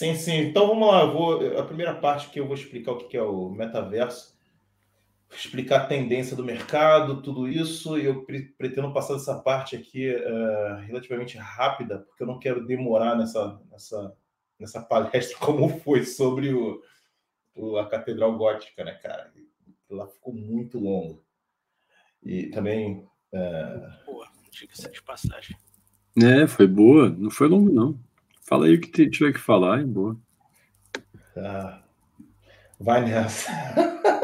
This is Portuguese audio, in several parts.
Sim, sim. Então vamos lá. vou, a primeira parte que eu vou explicar o que é o metaverso, explicar a tendência do mercado, tudo isso. E eu pretendo passar essa parte aqui uh, relativamente rápida, porque eu não quero demorar nessa, nessa, nessa palestra como foi sobre o, o, a Catedral Gótica, né, cara? Lá ficou muito longo. E também. Uh... Boa, diga-se de passagem. É, foi boa. Não foi longo, não. Fala aí o que tiver que falar, hein? Boa. Ah, vai nessa.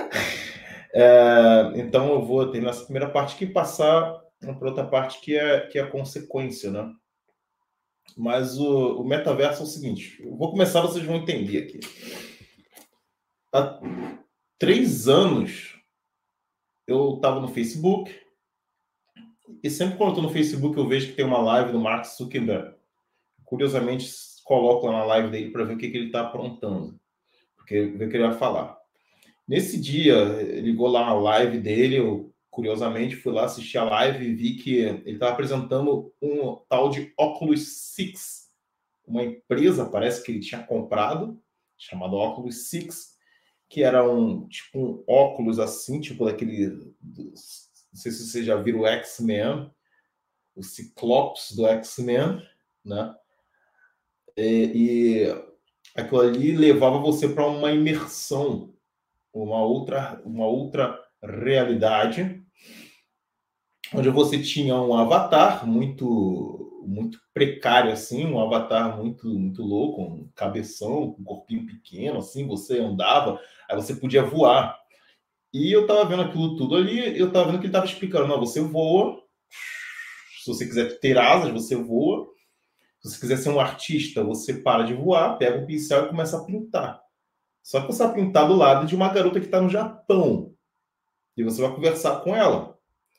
é, então eu vou ter nessa primeira parte que passar para outra parte que é, que é a consequência, né? Mas o, o metaverso é o seguinte: eu vou começar, vocês vão entender aqui. Há três anos eu estava no Facebook, e sempre quando eu estou no Facebook eu vejo que tem uma live do Mark Zuckerberg. Curiosamente, coloco lá na live dele para ver o que, que ele está aprontando, porque ver o que ele vai falar. Nesse dia, ligou lá na live dele, eu curiosamente fui lá assistir a live e vi que ele estava apresentando um tal de Oculus Six, uma empresa, parece que ele tinha comprado, chamada Oculus Six, que era um tipo um óculos assim, tipo daquele. Não sei se vocês já viram o X-Men, o Ciclops do X-Men, né? E, e aquilo ali levava você para uma imersão, uma outra, uma outra realidade, onde você tinha um avatar muito muito precário assim, um avatar muito muito louco, um cabeção, um corpinho pequeno assim, você andava, aí você podia voar. E eu tava vendo aquilo tudo ali, eu tava vendo que ele tava explicando, não, você voa, se você quiser ter asas, você voa. Se você quiser ser um artista, você para de voar, pega o pincel e começa a pintar. Só que você vai pintar do lado de uma garota que está no Japão. E você vai conversar com ela.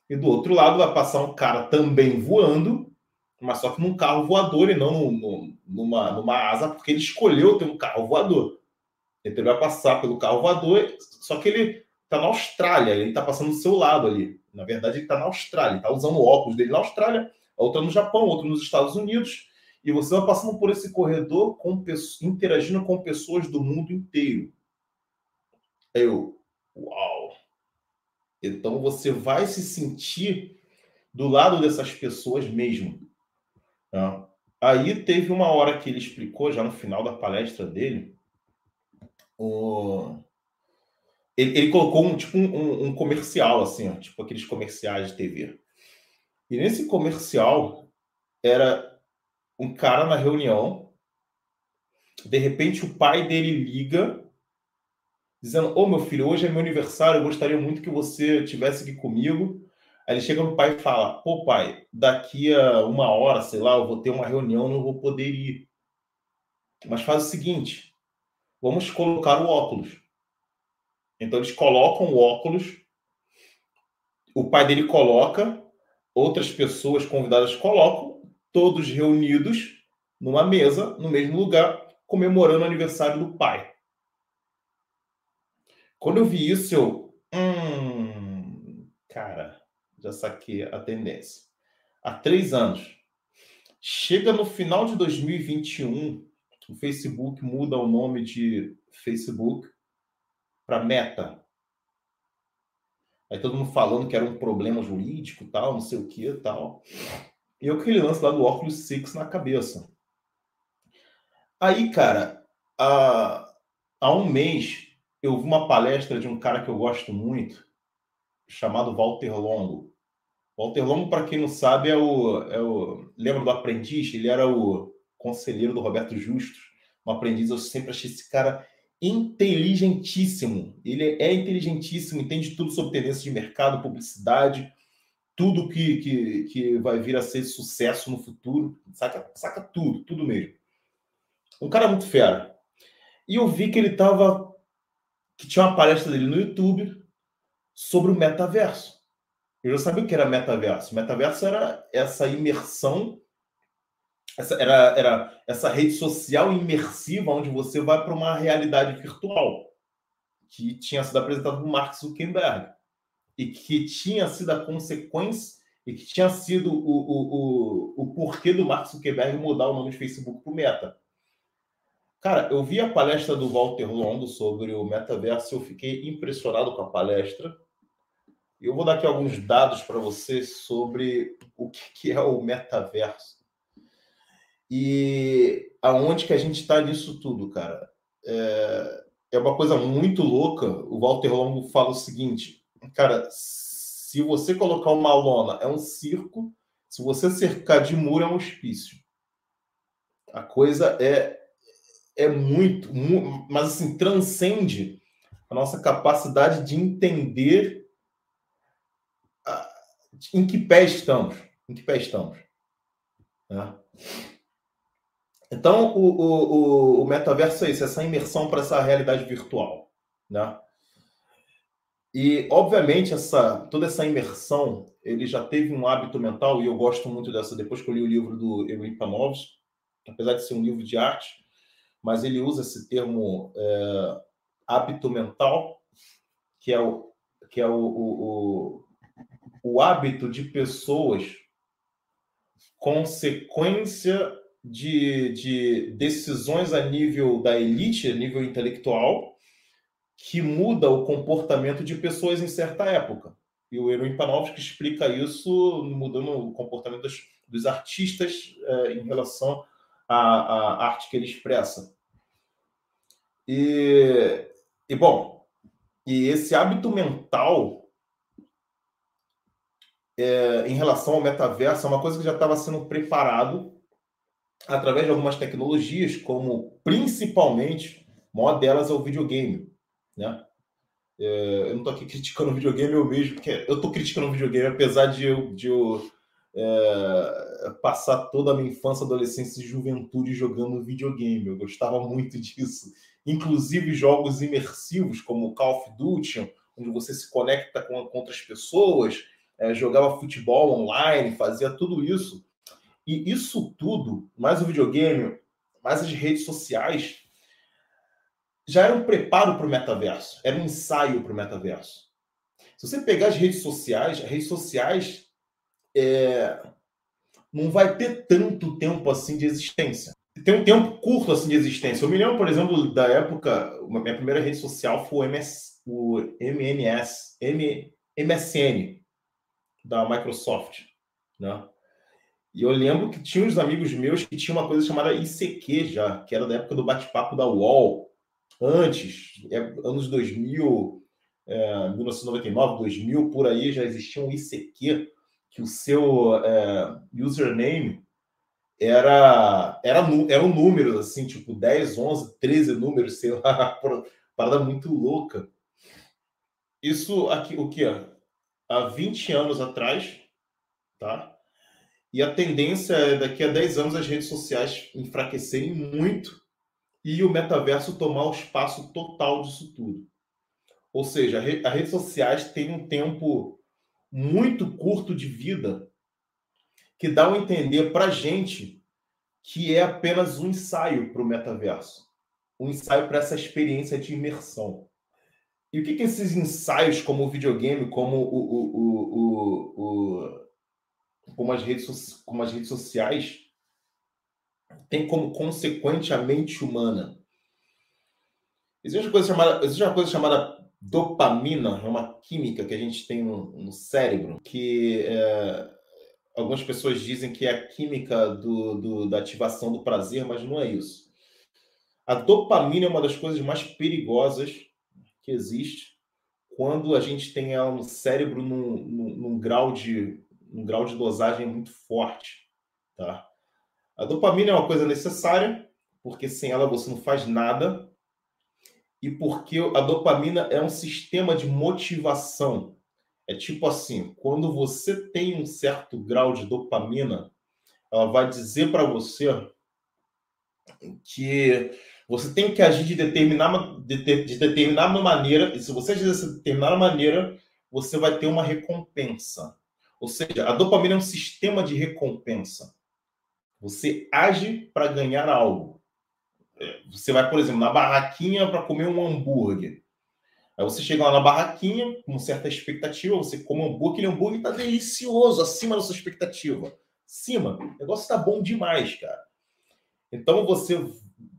E do outro lado vai passar um cara também voando, mas só que num carro voador e não no, numa, numa asa, porque ele escolheu ter um carro voador. Então ele vai passar pelo carro voador, só que ele está na Austrália, ele está passando do seu lado ali. Na verdade, ele está na Austrália, está usando o óculos dele na Austrália, outro no Japão, outro nos Estados Unidos, e você vai passando por esse corredor com interagindo com pessoas do mundo inteiro. Eu, uau! Então você vai se sentir do lado dessas pessoas mesmo. Né? Aí teve uma hora que ele explicou, já no final da palestra dele, o... ele, ele, colocou um tipo um, um comercial, assim, ó, tipo aqueles comerciais de TV. E nesse comercial era um cara na reunião, de repente o pai dele liga, dizendo: Ô oh, meu filho, hoje é meu aniversário, eu gostaria muito que você estivesse aqui comigo. Aí ele chega no pai e fala: Pô, pai, daqui a uma hora, sei lá, eu vou ter uma reunião, não vou poder ir. Mas faz o seguinte: vamos colocar o óculos. Então eles colocam o óculos, o pai dele coloca, outras pessoas convidadas colocam, todos reunidos numa mesa, no mesmo lugar, comemorando o aniversário do pai. Quando eu vi isso, eu. Hum, cara, já saquei a tendência. Há três anos. Chega no final de 2021, o Facebook muda o nome de Facebook para Meta. Aí todo mundo falando que era um problema jurídico, tal, não sei o que, tal. E eu aquele lance lá do óculos Six na cabeça. Aí, cara, há, há um mês eu vi uma palestra de um cara que eu gosto muito, chamado Walter Longo. Walter Longo, para quem não sabe, é o, é o. Lembra do aprendiz? Ele era o conselheiro do Roberto Justus. Um aprendiz, eu sempre achei esse cara inteligentíssimo. Ele é inteligentíssimo, entende tudo sobre tendência de mercado, publicidade, tudo que, que, que vai vir a ser sucesso no futuro, saca, saca tudo, tudo mesmo. Um cara muito fera. E eu vi que ele tava. que tinha uma palestra dele no YouTube sobre o metaverso. Eu já sabia o que era metaverso. Metaverso era essa imersão, essa, era, era essa rede social imersiva onde você vai para uma realidade virtual que tinha sido apresentado por Mark Zuckerberg e que tinha sido a consequência e que tinha sido o, o, o, o porquê do Mark Zuckerberg mudar o nome de Facebook para o Meta. Cara, eu vi a palestra do Walter Longo sobre o metaverso eu fiquei impressionado com a palestra. Eu vou dar aqui alguns dados para você sobre o que é o metaverso e aonde que a gente está nisso tudo, cara. É, é uma coisa muito louca. O Walter Longo fala o seguinte, cara, se você colocar uma lona é um circo, se você cercar de muro é um hospício. A coisa é é muito, mas assim transcende a nossa capacidade de entender em que pé estamos? Em que pé estamos? Né? Então, o, o, o, metaverso é isso, essa imersão para essa realidade virtual. Né? E, obviamente, essa, toda essa imersão, ele já teve um hábito mental, e eu gosto muito dessa, depois que eu li o livro do Erwin Panovski, apesar de ser um livro de arte, mas ele usa esse termo é, hábito mental, que é o, que é o, o, o hábito de pessoas consequência de, de decisões a nível da elite, a nível intelectual, que muda o comportamento de pessoas em certa época. E o Erwin Panofsky explica isso mudando o comportamento dos, dos artistas é, em relação à, à, arte que ele expressa. E, e, bom, e esse hábito mental é, em relação ao metaverso é uma coisa que já estava sendo preparado através de algumas tecnologias, como principalmente, uma delas é o videogame, né? É, eu não estou aqui criticando o videogame eu mesmo, porque eu estou criticando o videogame, apesar de eu, de eu é, passar toda a minha infância, adolescência e juventude jogando videogame. Eu gostava muito disso. Inclusive jogos imersivos, como Call of Duty, onde você se conecta com, com outras pessoas, é, jogava futebol online, fazia tudo isso. E isso tudo, mais o videogame, mais as redes sociais, já era um preparo para o metaverso, era um ensaio para o metaverso. Se você pegar as redes sociais, as redes sociais é, não vai ter tanto tempo assim de existência. Tem um tempo curto assim de existência. Eu me lembro, por exemplo, da época, minha primeira rede social foi o, MS, o MMS, M, MSN, da Microsoft, né? E eu lembro que tinha uns amigos meus que tinham uma coisa chamada ICQ já, que era da época do bate-papo da UOL, antes, é, anos 2000, é, 1999, 2000, por aí já existia um ICQ, que o seu é, username era, era, era um número, assim, tipo 10, 11, 13 números, sei lá, parada muito louca. Isso aqui, o que? há 20 anos atrás, tá? E a tendência é daqui a 10 anos as redes sociais enfraquecerem muito e o metaverso tomar o espaço total disso tudo. Ou seja, as redes sociais têm um tempo muito curto de vida que dá a entender para a gente que é apenas um ensaio para o metaverso, um ensaio para essa experiência de imersão. E o que, que esses ensaios, como o videogame, como, o, o, o, como, as, redes, como as redes sociais, tem como consequente a mente humana? Existe uma coisa chamada, existe uma coisa chamada dopamina, é uma química que a gente tem no, no cérebro, que é, algumas pessoas dizem que é a química do, do, da ativação do prazer, mas não é isso. A dopamina é uma das coisas mais perigosas que existe quando a gente tem ela no cérebro num, num, num grau de um grau de dosagem muito forte, tá? A dopamina é uma coisa necessária, porque sem ela você não faz nada, e porque a dopamina é um sistema de motivação. É tipo assim, quando você tem um certo grau de dopamina, ela vai dizer para você que você tem que agir de determinada, de, de determinada maneira, e se você agir dessa determinada maneira, você vai ter uma recompensa. Ou seja, a dopamina é um sistema de recompensa. Você age para ganhar algo. É, você vai, por exemplo, na barraquinha para comer um hambúrguer. Aí você chega lá na barraquinha com certa expectativa, você come um hambúrguer, aquele hambúrguer está delicioso, acima da sua expectativa. Acima. O negócio está bom demais, cara. Então você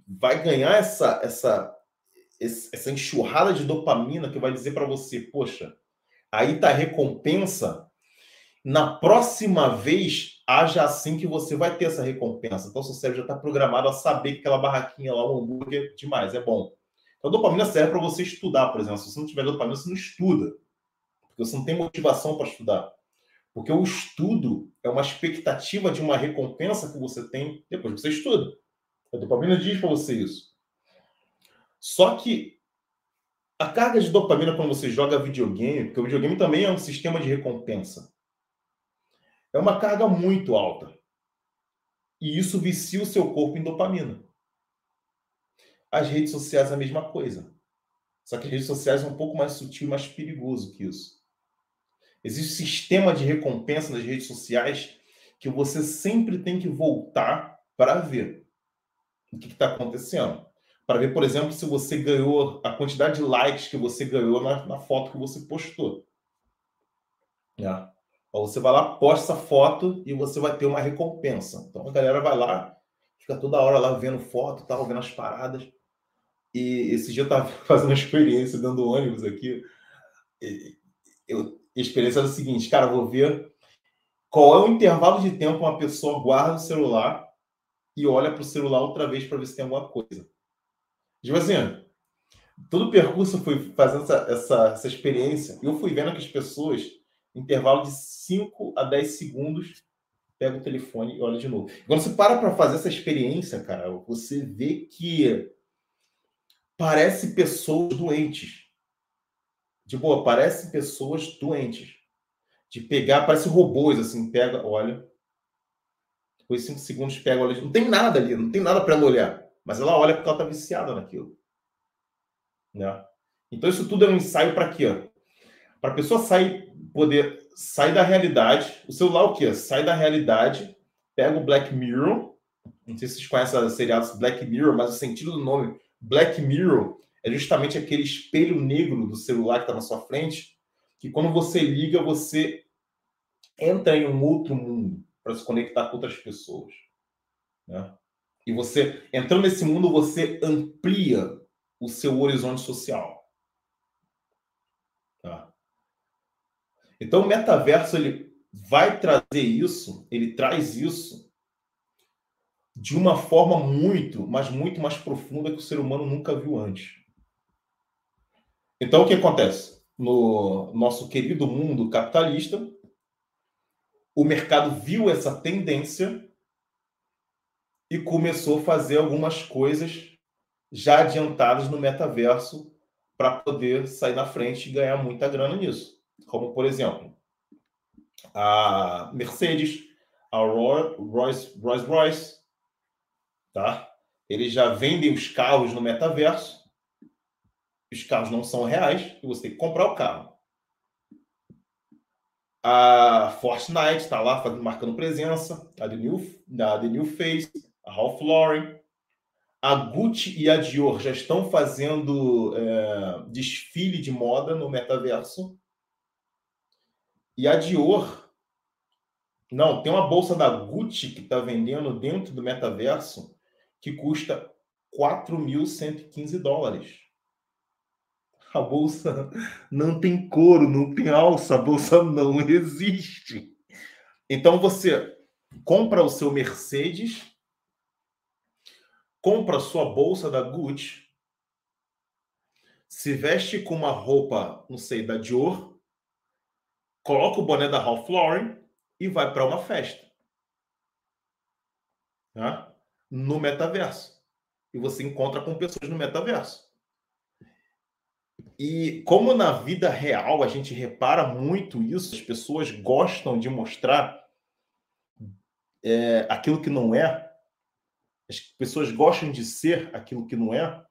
vai ganhar essa, essa, essa enxurrada de dopamina que vai dizer para você, poxa, aí tá a recompensa. Na próxima vez, haja assim que você vai ter essa recompensa. Então, seu cérebro já está programado a saber que aquela barraquinha lá, o hambúrguer, demais, é bom. Então, a dopamina serve para você estudar, por exemplo. Se você não tiver dopamina, você não estuda. Porque você não tem motivação para estudar. Porque o estudo é uma expectativa de uma recompensa que você tem depois que você estuda. A dopamina diz para você isso. Só que a carga de dopamina quando você joga videogame, porque o videogame também é um sistema de recompensa, é uma carga muito alta. E isso vicia o seu corpo em dopamina. As redes sociais é a mesma coisa. Só que as redes sociais é um pouco mais sutil e mais perigoso que isso. Existe um sistema de recompensa nas redes sociais que você sempre tem que voltar para ver o que está acontecendo. Para ver, por exemplo, se você ganhou a quantidade de likes que você ganhou na, na foto que você postou. É. Você vai lá, posta foto e você vai ter uma recompensa. Então a galera vai lá, fica toda hora lá vendo foto, tal, vendo as paradas. E esse dia eu estava fazendo uma experiência dando ônibus aqui. Eu, a experiência era o seguinte, cara, vou ver qual é o intervalo de tempo uma pessoa guarda o celular e olha para o celular outra vez para ver se tem alguma coisa. Tipo assim, todo o percurso foi fazendo essa, essa, essa experiência e eu fui vendo que as pessoas, intervalo de 5 a 10 segundos, pega o telefone e olha de novo. Quando você para para fazer essa experiência, cara, você vê que parece pessoas doentes. De boa, parece pessoas doentes. De pegar, parece robôs, assim, pega, olha, depois cinco segundos pega olha, não tem nada ali, não tem nada para ela olhar, mas ela olha porque ela está viciada naquilo. Né? Então isso tudo é um ensaio para quê? Para a pessoa sair, poder sair da realidade. O celular o quê? Sai da realidade, pega o Black Mirror. Não sei se vocês conhecem a seriados Black Mirror, mas o sentido do nome Black Mirror é justamente aquele espelho negro do celular que está na sua frente, que quando você liga, você entra em um outro mundo para se conectar com outras pessoas. Né? E você, entrando nesse mundo, você amplia o seu horizonte social. Tá? Então, o metaverso ele vai trazer isso, ele traz isso de uma forma muito, mas muito mais profunda que o ser humano nunca viu antes. Então, o que acontece? No nosso querido mundo capitalista, o mercado viu essa tendência e começou a fazer algumas coisas já adiantadas no metaverso para poder sair na frente e ganhar muita grana nisso. Como, por exemplo, a Mercedes, a Rolls Royce, Royce tá? Eles já vendem os carros no metaverso. Os carros não são reais e você tem que comprar o carro. A Fortnite está lá fazendo, marcando presença. A The New, a The New Face, a Ralph Lauren. A Gucci e a Dior já estão fazendo é, desfile de moda no metaverso. E a Dior. Não, tem uma bolsa da Gucci que está vendendo dentro do metaverso que custa 4.115 dólares a bolsa não tem couro, não tem alça, a bolsa não existe. Então você compra o seu Mercedes, compra a sua bolsa da Gucci, se veste com uma roupa, não sei, da Dior, coloca o boné da Ralph Lauren e vai para uma festa. Tá? No metaverso. E você encontra com pessoas no metaverso. E como na vida real a gente repara muito isso, as pessoas gostam de mostrar é, aquilo que não é, as pessoas gostam de ser aquilo que não é,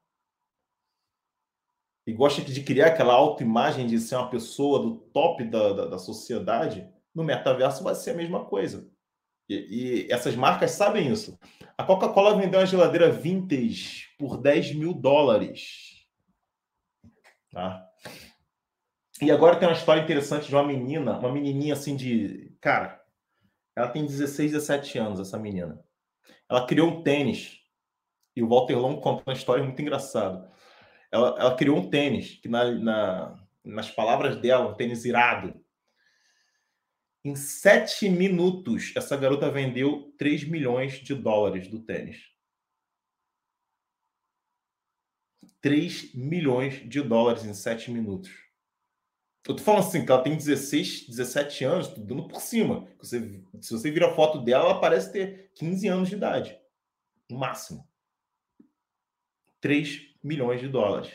e gostam de criar aquela autoimagem de ser uma pessoa do top da, da, da sociedade, no metaverso vai ser a mesma coisa. E, e essas marcas sabem isso. A Coca-Cola vendeu uma geladeira vintage por 10 mil dólares. Tá? E agora tem uma história interessante de uma menina, uma menininha assim de. Cara, ela tem 16, 17 anos, essa menina. Ela criou um tênis E o Walter Long conta uma história muito engraçada. Ela, ela criou um tênis que, na, na, nas palavras dela, um tênis irado. Em sete minutos, essa garota vendeu 3 milhões de dólares do tênis. 3 milhões de dólares em sete minutos. Eu tô falando assim, que ela tem 16, 17 anos, tudo dando por cima. Você, se você vira a foto dela, ela parece ter 15 anos de idade. No máximo. 3 milhões de dólares.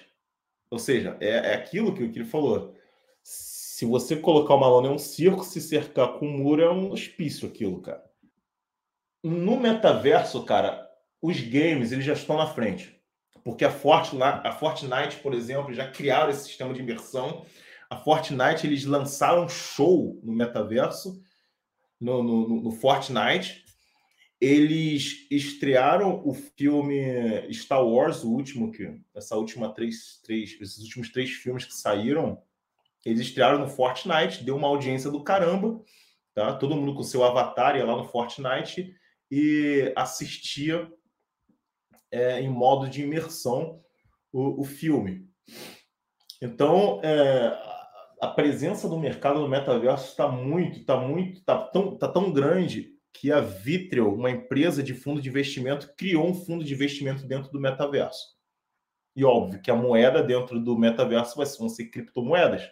Ou seja, é, é aquilo que, que ele falou. Se você colocar uma lona é um circo, se cercar com um muro é um hospício aquilo, cara. No metaverso, cara, os games eles já estão na frente. Porque a Fortnite, a Fortnite, por exemplo, já criaram esse sistema de imersão a Fortnite eles lançaram um show no metaverso, no, no, no Fortnite. Eles estrearam o filme Star Wars, o último que essa última três, três, esses últimos três filmes que saíram, eles estrearam no Fortnite, deu uma audiência do caramba, tá? Todo mundo com seu avatar ia lá no Fortnite e assistia é, em modo de imersão o, o filme. Então, é, a presença do mercado no metaverso está muito, está muito, está tão, tá tão grande que a Vitreo, uma empresa de fundo de investimento, criou um fundo de investimento dentro do metaverso. E óbvio que a moeda dentro do metaverso vai ser, vão ser criptomoedas.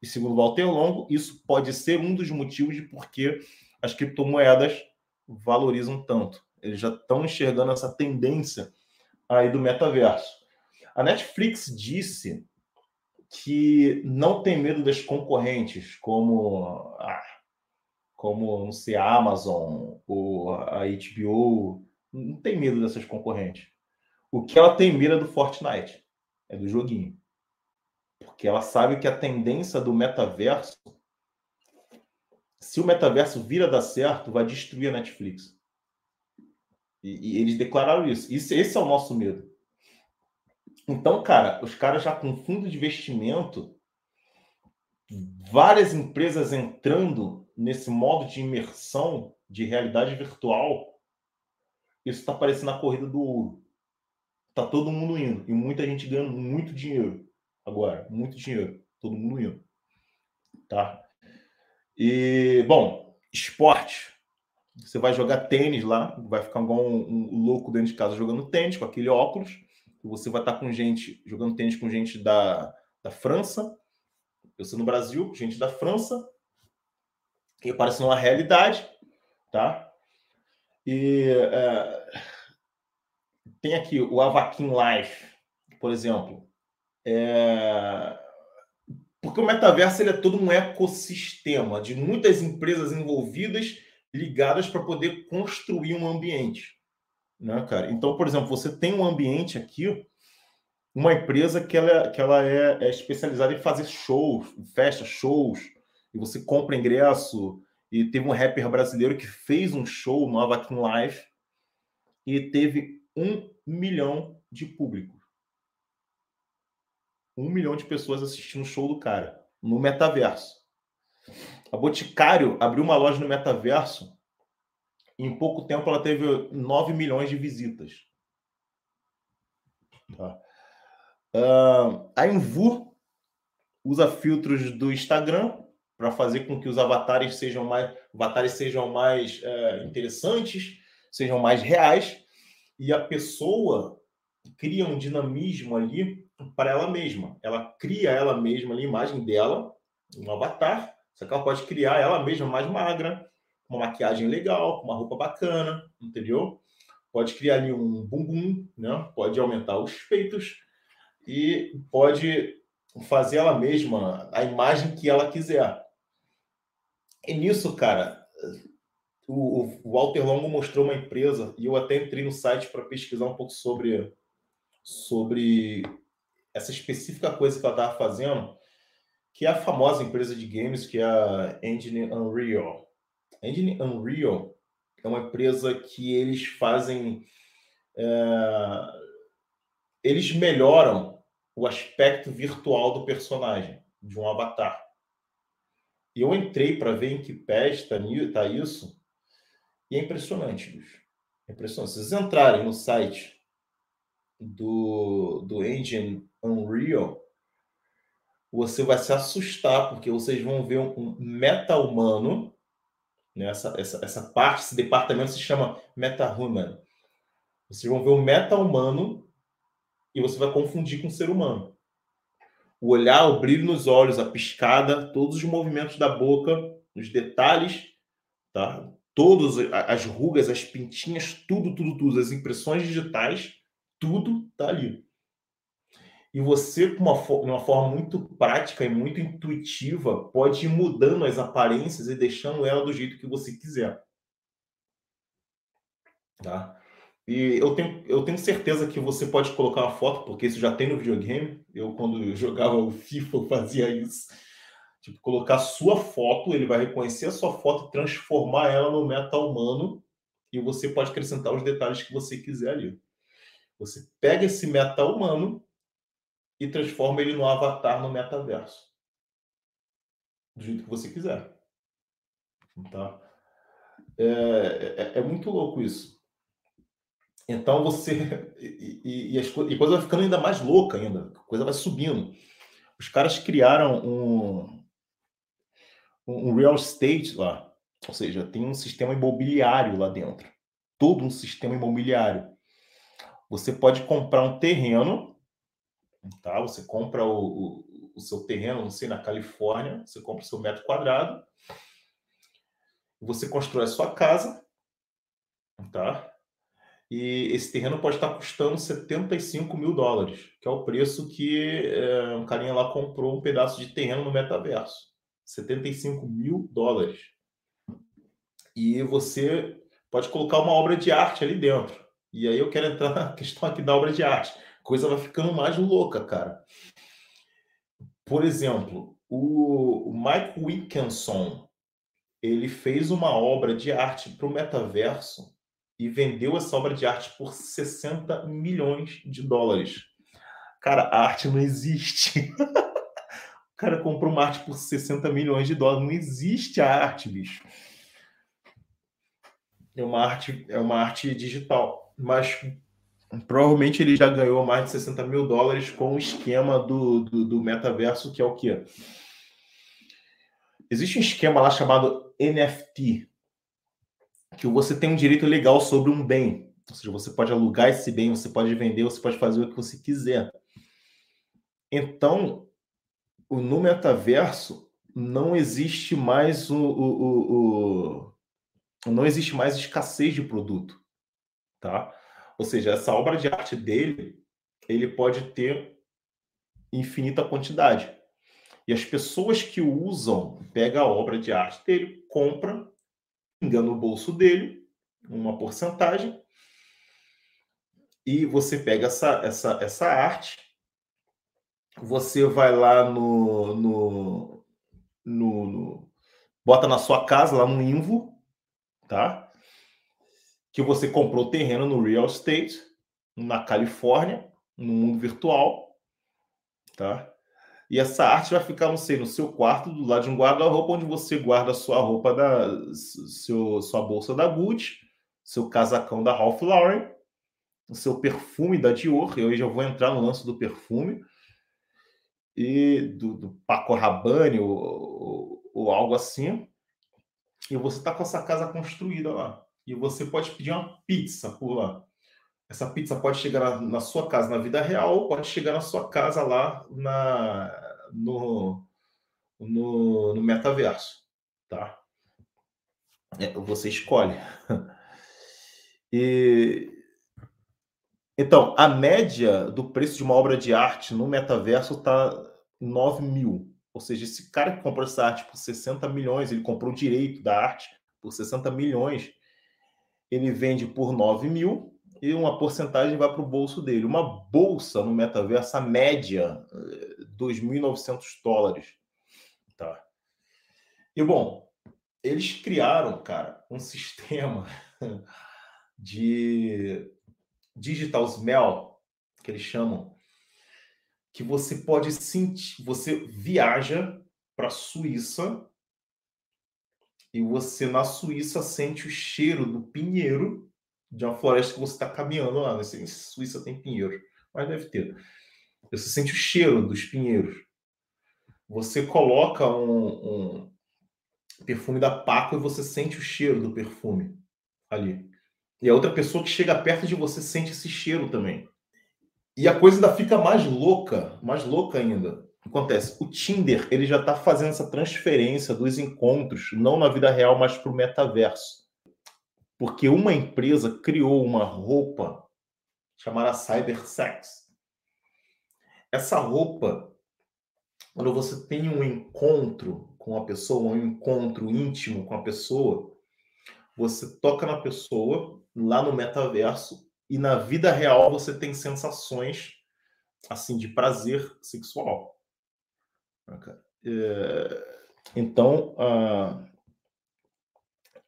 E segundo Walter Longo, isso pode ser um dos motivos de por que as criptomoedas valorizam tanto. Eles já estão enxergando essa tendência aí do metaverso. A Netflix disse que não tem medo das concorrentes, como, como não sei, a Amazon ou a HBO, não tem medo dessas concorrentes. O que ela tem medo é do Fortnite, é do joguinho. Porque ela sabe que a tendência do metaverso, se o metaverso vir a dar certo, vai destruir a Netflix. E, e eles declararam isso. isso. Esse é o nosso medo. Então, cara, os caras já com fundo de investimento, várias empresas entrando nesse modo de imersão de realidade virtual, isso está parecendo a corrida do ouro. Tá todo mundo indo e muita gente ganhando muito dinheiro agora, muito dinheiro, todo mundo indo, tá? E bom, esporte. Você vai jogar tênis lá, vai ficar igual um, um louco dentro de casa jogando tênis com aquele óculos você vai estar com gente, jogando tênis com gente da, da França, eu sou no Brasil, gente da França, que aparece uma realidade, tá? E é, tem aqui o Avakin Life, por exemplo. É, porque o metaverso ele é todo um ecossistema de muitas empresas envolvidas, ligadas para poder construir um ambiente né, cara? Então, por exemplo, você tem um ambiente aqui, uma empresa que ela, que ela é, é especializada em fazer shows, fecha shows, e você compra ingresso. E teve um rapper brasileiro que fez um show no Avakin Live e teve um milhão de público. Um milhão de pessoas assistindo o show do cara no metaverso. A Boticário abriu uma loja no metaverso em pouco tempo, ela teve 9 milhões de visitas. Tá. Uh, a Envu usa filtros do Instagram para fazer com que os avatares sejam mais, avatares sejam mais é, interessantes, sejam mais reais, e a pessoa cria um dinamismo ali para ela mesma. Ela cria ela mesma a imagem dela, um avatar, só que ela pode criar ela mesma mais magra, uma maquiagem legal, uma roupa bacana, entendeu? Pode criar ali um bumbum, né? Pode aumentar os peitos e pode fazer ela mesma a imagem que ela quiser. E nisso, cara, o, Walter Longo mostrou uma empresa e eu até entrei no site para pesquisar um pouco sobre sobre essa específica coisa que ela estava fazendo, que é a famosa empresa de games que é a Engine Unreal. Engine Unreal é uma empresa que eles fazem. É, eles melhoram o aspecto virtual do personagem, de um avatar. E eu entrei para ver em que pé está, tá isso, e é impressionante, bicho. É impressionante. Se vocês entrarem no site do, do engine Unreal, você vai se assustar, porque vocês vão ver um, meta-humano, né? essa, essa, essa parte, esse departamento se chama meta-human. Vocês vão ver um meta-humano e você vai confundir com um ser humano. O olhar, o brilho nos olhos, a piscada, todos os movimentos da boca, os detalhes, tá? Todas as rugas, as pintinhas, tudo, tudo, tudo, as impressões digitais, tudo tá ali. E você, de uma, uma forma muito prática e muito intuitiva, pode ir mudando as aparências e deixando ela do jeito que você quiser. Tá? E eu tenho, eu tenho certeza que você pode colocar uma foto, porque isso já tem no videogame. Eu, quando jogava o FIFA, eu fazia isso. Tipo, colocar sua foto, ele vai reconhecer a sua foto transformar ela no meta humano. E você pode acrescentar os detalhes que você quiser ali. Você pega esse meta humano e transforma ele no avatar no metaverso. Do jeito que você quiser. Tá? É, é, é muito louco isso. Então você. E, e, e, as, e a coisa vai ficando ainda mais louca ainda. A coisa vai subindo. Os caras criaram um, um real estate lá. Ou seja, tem um sistema imobiliário lá dentro. Todo um sistema imobiliário. Você pode comprar um terreno tá? Você compra o, o, o seu terreno, não sei, na Califórnia, você compra o seu metro quadrado, você constrói a sua casa, tá? E esse terreno pode estar custando 75 mil dólares, que é o preço que é, um carinha lá comprou um pedaço de terreno no metaverso. 75 mil dólares. E você pode colocar uma obra de arte ali dentro. E aí eu quero entrar na questão aqui da obra de arte coisa vai ficando mais louca, cara. Por exemplo, o Mike Wilkinson ele fez uma obra de arte para o metaverso e vendeu essa obra de arte por 60 milhões de dólares. Cara, a arte não existe. o cara comprou uma arte por 60 milhões de dólares. Não existe a arte, bicho. É uma arte, é uma arte digital. Mas Provavelmente ele já ganhou mais de 60 mil dólares com o esquema do, do, do metaverso, que é o quê? Existe um esquema lá chamado NFT, que você tem um direito legal sobre um bem. Ou seja, você pode alugar esse bem, você pode vender, você pode fazer o que você quiser. Então, no metaverso, não existe mais o, o, o, o não existe mais escassez de produto, tá? Ou seja, essa obra de arte dele, ele pode ter infinita quantidade. E as pessoas que usam, pega a obra de arte dele, compra, engana no bolso dele, uma porcentagem, e você pega essa, essa, essa arte, você vai lá no, no, no, no bota na sua casa, lá no Invo, tá? que você comprou terreno no real estate, na Califórnia, no mundo virtual, tá? E essa arte vai ficar, não sei, no seu quarto, do lado de um guarda-roupa, onde você guarda sua roupa da seu, sua bolsa da Gucci, seu casacão da Ralph Lauren, o seu perfume da Dior. Eu já vou entrar no lance do perfume e do, do Paco Rabanne ou, ou, ou algo assim. E você está com essa casa construída lá e você pode pedir uma pizza por lá. Essa pizza pode chegar na, sua casa na vida real pode chegar na sua casa lá na, no, no, no metaverso, tá? É, você escolhe. E, então, a média do preço de uma obra de arte no metaverso está 9 mil. Ou seja, esse cara que comprou essa arte por 60 milhões, ele comprou o direito da arte por 60 milhões, ele vende por 9 mil e uma porcentagem vai para o bolso dele. Uma bolsa no metaverso, a média, 2.900 eh, dólares. Tá? E, bom, eles criaram, cara, um sistema de digital smell, que eles chamam, que você pode sentir, você viaja para a Suíça e você na Suíça sente o cheiro do pinheiro de uma floresta que você está caminhando lá. Né? Em Suíça tem pinheiro. mas deve ter. Você sente o cheiro dos pinheiros. Você coloca um, um perfume da Paco e você sente o cheiro do perfume ali. E a outra pessoa que chega perto de você sente esse cheiro também. E a coisa ainda fica mais louca, mais louca ainda. Acontece, o Tinder ele já está fazendo essa transferência dos encontros, não na vida real, mas para o metaverso. Porque uma empresa criou uma roupa chamada Cybersex. Essa roupa, quando você tem um encontro com a pessoa, um encontro íntimo com a pessoa, você toca na pessoa lá no metaverso e na vida real você tem sensações assim de prazer sexual. É, então a,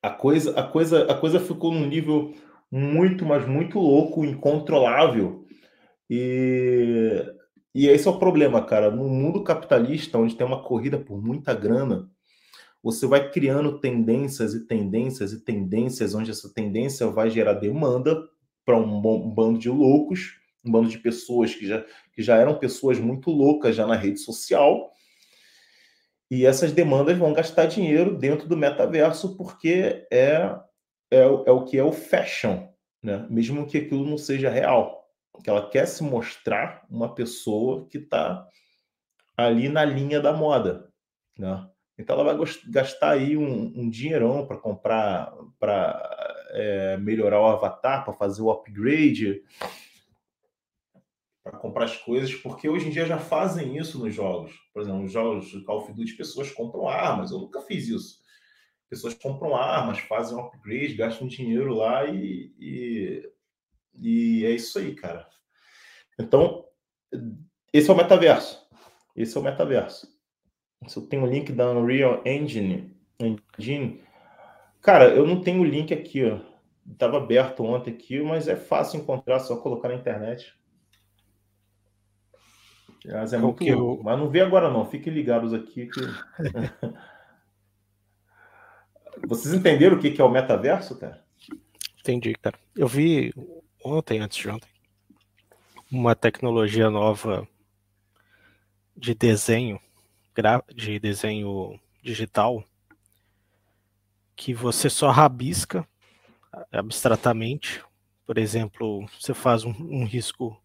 a coisa a coisa a coisa ficou num nível muito mas muito louco, incontrolável e e esse é o problema, cara. No mundo capitalista, onde tem uma corrida por muita grana, você vai criando tendências e tendências e tendências, onde essa tendência vai gerar demanda para um, um, bando de loucos, um bando de pessoas que já, que já eram pessoas muito loucas já na rede social. E essas demandas vão gastar dinheiro dentro do metaverso porque é, é, é o que é o fashion, né? mesmo que aquilo não seja real. Que ela quer se mostrar uma pessoa que está ali na linha da moda. Né? Então ela vai gastar aí um, um dinheirão para comprar, para é, melhorar o avatar, para fazer o upgrade, para comprar as coisas, porque hoje em dia já fazem isso nos jogos. Por exemplo, nos jogos de Call of Duty, pessoas compram armas. Eu nunca fiz isso. Pessoas compram armas, fazem upgrade, gastam dinheiro lá e, e, e é isso aí, cara. Então, esse é o metaverso. Esse é o metaverso. Se eu tenho o link da Unreal Engine, Engine, cara, eu não tenho o link aqui, ó. Estava aberto ontem aqui, mas é fácil encontrar, só colocar na internet. Mas é muito eu... Mas não vê agora não, fiquem ligados aqui. Que... Vocês entenderam o que é o metaverso, cara? Entendi, cara. Eu vi ontem, antes de ontem, uma tecnologia nova de desenho de desenho digital que você só rabisca abstratamente. Por exemplo, você faz um, um risco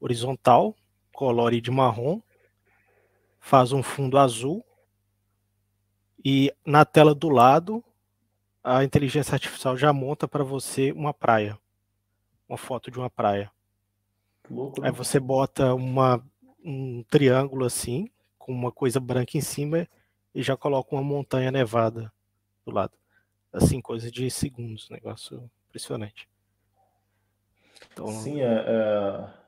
horizontal, colore de marrom, faz um fundo azul e na tela do lado a inteligência artificial já monta para você uma praia, uma foto de uma praia. Louco, né? Aí você bota uma, um triângulo assim com uma coisa branca em cima e já coloca uma montanha nevada do lado. Assim, coisa de segundos, negócio impressionante. Então, Sim, é, é,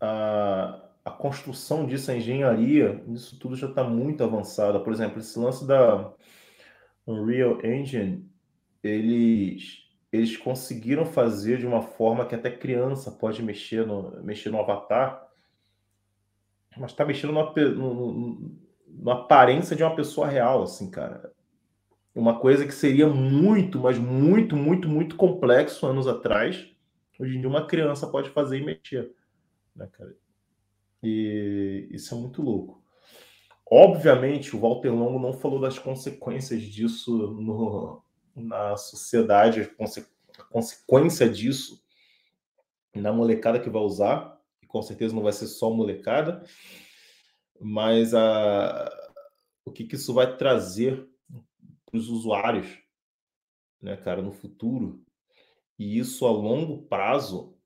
a, a construção disso, a engenharia, isso tudo já está muito avançada. Por exemplo, esse lance da Unreal Engine, eles, eles conseguiram fazer de uma forma que até criança pode mexer no, mexer no avatar mas tá mexendo numa, numa aparência de uma pessoa real, assim, cara. Uma coisa que seria muito, mas muito, muito, muito complexo anos atrás. Hoje em dia uma criança pode fazer e mexer, né, cara? E isso é muito louco. Obviamente, o Walter Longo não falou das consequências disso no, na sociedade, a consequência disso na molecada que vai usar com certeza não vai ser só molecada, mas a, o que, que isso vai trazer para os usuários, né, cara, no futuro. E isso a longo prazo,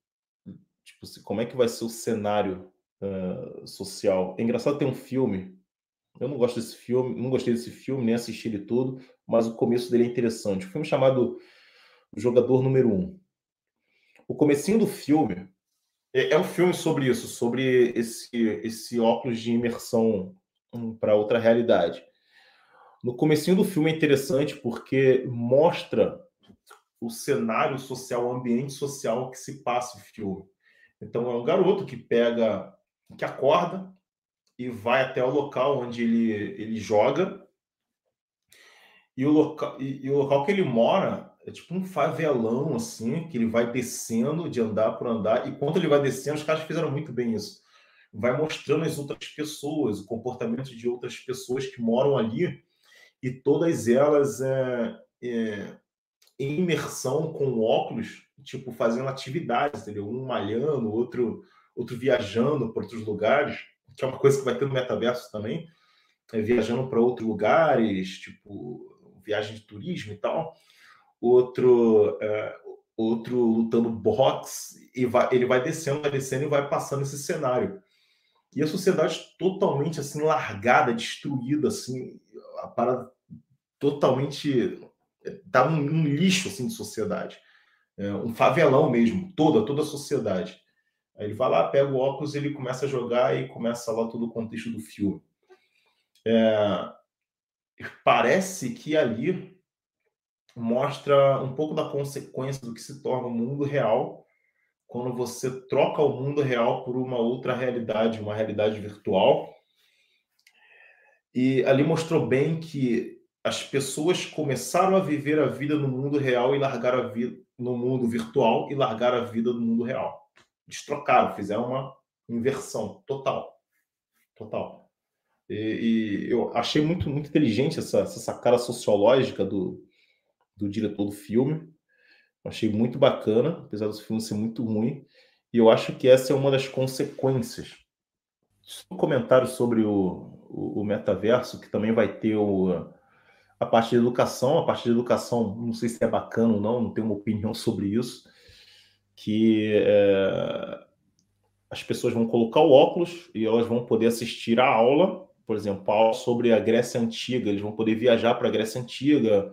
tipo, como é que vai ser o cenário uh, social? É engraçado ter um filme. Eu não gosto desse filme, não gostei desse filme, nem assisti ele todo, mas o começo dele é interessante. Um filme chamado Jogador Número Um. O comecinho do filme é, é um filme sobre isso, sobre esse, esse óculos de imersão hum, para outra realidade. No comecinho do filme é interessante porque mostra o cenário social, o ambiente social que se passa o filme. Então é um garoto que pega, que acorda e vai até o local onde ele, ele joga. E o, local, e, e o local que ele mora é tipo um favelão, assim, que ele vai descendo de andar por andar, e quando ele vai descendo, os caras fizeram muito bem isso. Vai mostrando as outras pessoas, o comportamento de outras pessoas que moram ali, e todas elas é, é, em imersão com óculos, tipo, fazendo atividades, entendeu? Um malhando, outro, outro viajando para outros lugares, que é uma coisa que vai ter no metaverso também, é, viajando para outros lugares, tipo, viagem de turismo e tal outro é, outro lutando boxe e vai, ele vai descendo, vai descendo e vai passando esse cenário. E a sociedade totalmente assim largada, destruída, assim, a parada totalmente tá um, um lixo assim de sociedade, é, um favelão mesmo, toda toda a sociedade. Aí ele vai lá, pega o óculos, ele começa a jogar e começa lá todo o contexto do filme. É, parece que ali mostra um pouco da consequência do que se torna o mundo real quando você troca o mundo real por uma outra realidade, uma realidade virtual. E ali mostrou bem que as pessoas começaram a viver a vida no mundo real e largaram a vida no mundo virtual e largaram a vida no mundo real. Eles trocaram, fizeram uma inversão total. Total. E, e eu achei muito, muito inteligente essa, essa sacada sociológica do, do diretor do filme. Achei muito bacana, apesar do filme ser muito ruim. E eu acho que essa é uma das consequências. Um comentário sobre o, o, o metaverso, que também vai ter o, a parte de educação. A parte de educação, não sei se é bacana ou não, não tenho uma opinião sobre isso. Que é, as pessoas vão colocar o óculos e elas vão poder assistir a aula, por exemplo, a aula sobre a Grécia Antiga. Eles vão poder viajar para a Grécia Antiga,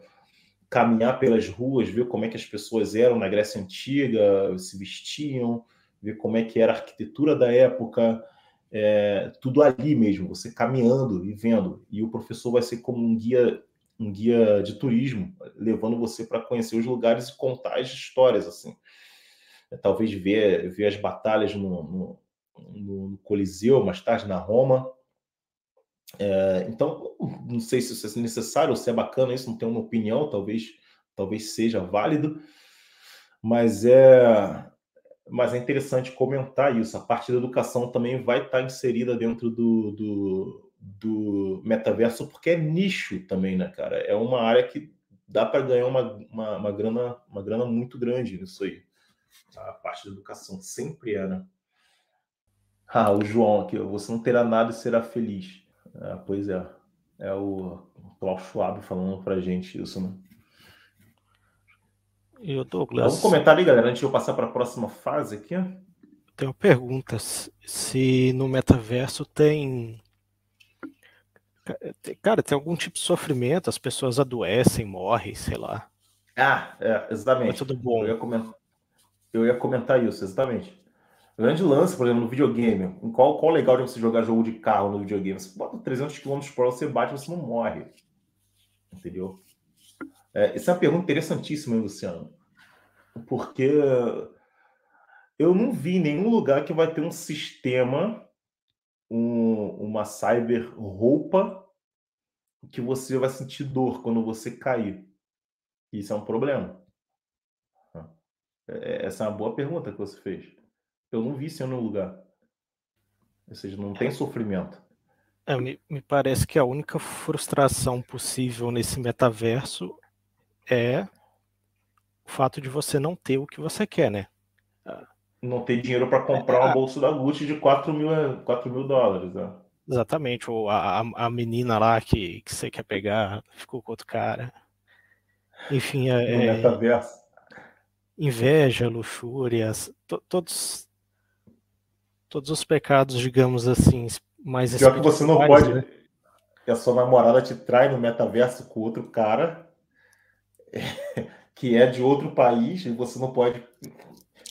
caminhar pelas ruas, ver como é que as pessoas eram na Grécia Antiga, se vestiam, ver como é que era a arquitetura da época, é, tudo ali mesmo, você caminhando e vendo. E o professor vai ser como um guia, um guia de turismo, levando você para conhecer os lugares e contar as histórias, assim. É, talvez ver, ver as batalhas no, no, no Coliseu, mais tarde na Roma, é, então, não sei se isso é necessário ou se é bacana isso, não tenho uma opinião, talvez, talvez seja válido, mas é, mas é interessante comentar isso. A parte da educação também vai estar inserida dentro do, do, do metaverso, porque é nicho também, né, cara? É uma área que dá para ganhar uma, uma, uma, grana, uma grana muito grande nisso aí. A parte da educação sempre é, né? Ah, o João aqui, você não terá nada e será feliz. É, pois é. É o Klaus Schwab falando pra gente isso, né? E o Douglas. Vamos comentar aí, galera, antes de eu passar para a próxima fase aqui. Tenho perguntas. Se no metaverso tem. Cara, tem algum tipo de sofrimento? As pessoas adoecem, morrem, sei lá. Ah, é, exatamente. É tudo bom. Eu ia, comentar, eu ia comentar isso, exatamente. Grande lance, por exemplo, no videogame. Qual, qual legal de você jogar jogo de carro no videogame? Você bota 300 km por hora, você bate, você não morre. Entendeu? É, essa é uma pergunta interessantíssima, hein, Luciano. Porque eu não vi nenhum lugar que vai ter um sistema, um, uma cyber roupa, que você vai sentir dor quando você cair. Isso é um problema. É, essa é uma boa pergunta que você fez. Eu não vi isso em nenhum lugar. Ou seja, não tem sofrimento. É, me, me parece que a única frustração possível nesse metaverso é o fato de você não ter o que você quer, né? Não ter dinheiro para comprar uma é, bolsa da Gucci de 4 mil, 4 mil dólares. Né? Exatamente. Ou a, a, menina lá que, que você quer pegar ficou com outro cara. Enfim, é, é metaverso. inveja, luxúrias, to, todos todos os pecados, digamos assim, mais Pior que você não pode. Né? Que a sua namorada te trai no metaverso com outro cara que é de outro país e você não pode.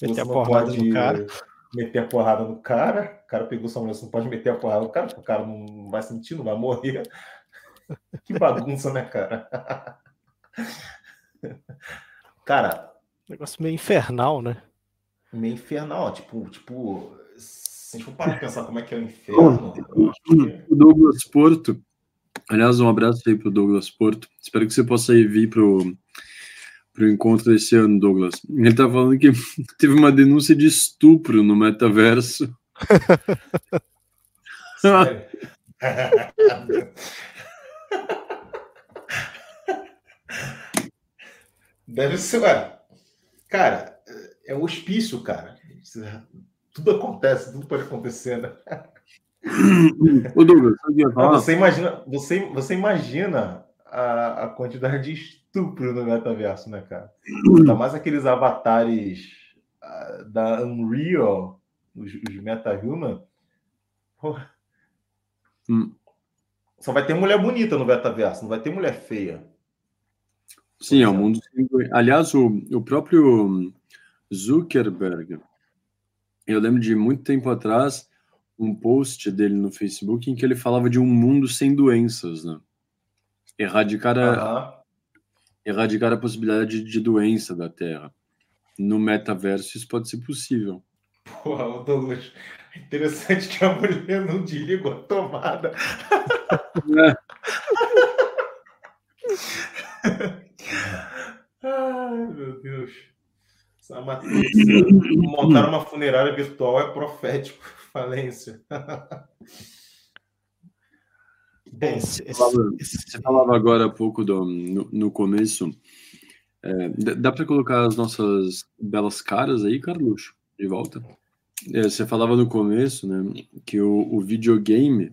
Meter a porrada pode no cara. meter a porrada no cara. O cara pegou sua mulher, você não pode meter a porrada no cara, porque o cara não vai sentir, não vai morrer. Que bagunça, né, cara? Cara. Negócio meio infernal, né? Meio infernal, tipo, tipo, se a gente for parar pensar como é que é o inferno. O Douglas Porto, aliás, um abraço aí pro Douglas Porto. Espero que você possa ir vir pro, para o encontro desse ano, Douglas. Ele tá falando que teve uma denúncia de estupro no metaverso. Deve ser. Cara, é o hospício, cara. Tudo acontece, tudo pode acontecer, né? Ô Douglas, Não, você imagina, você, você imagina a, a quantidade de estupro no metaverso, né, cara? Ainda mais aqueles avatares ah, da Unreal, os, os MetaHuman. Hum. Só vai ter mulher bonita no metaverso, não vai ter mulher feia. Sim, é um mundo. Aliás, o, o próprio Zuckerberg, eu lembro de muito tempo atrás um post dele no Facebook em que ele falava de um mundo sem doenças, né? Erradicar a, Aham. erradicar a possibilidade de doença da Terra. No metaverso, isso pode ser possível. Porra, Douglas. Interessante que a mulher não desliga a tomada. Ai, meu Deus. Essa matriz. Montar uma funerária virtual é profético. Falência. Esse- esse- esse- Você falava agora há pouco do, no, no começo. é, dá- para colocar as nossas belas caras aí, Carluxo, de volta? É, você falava no começo, né, que o, o videogame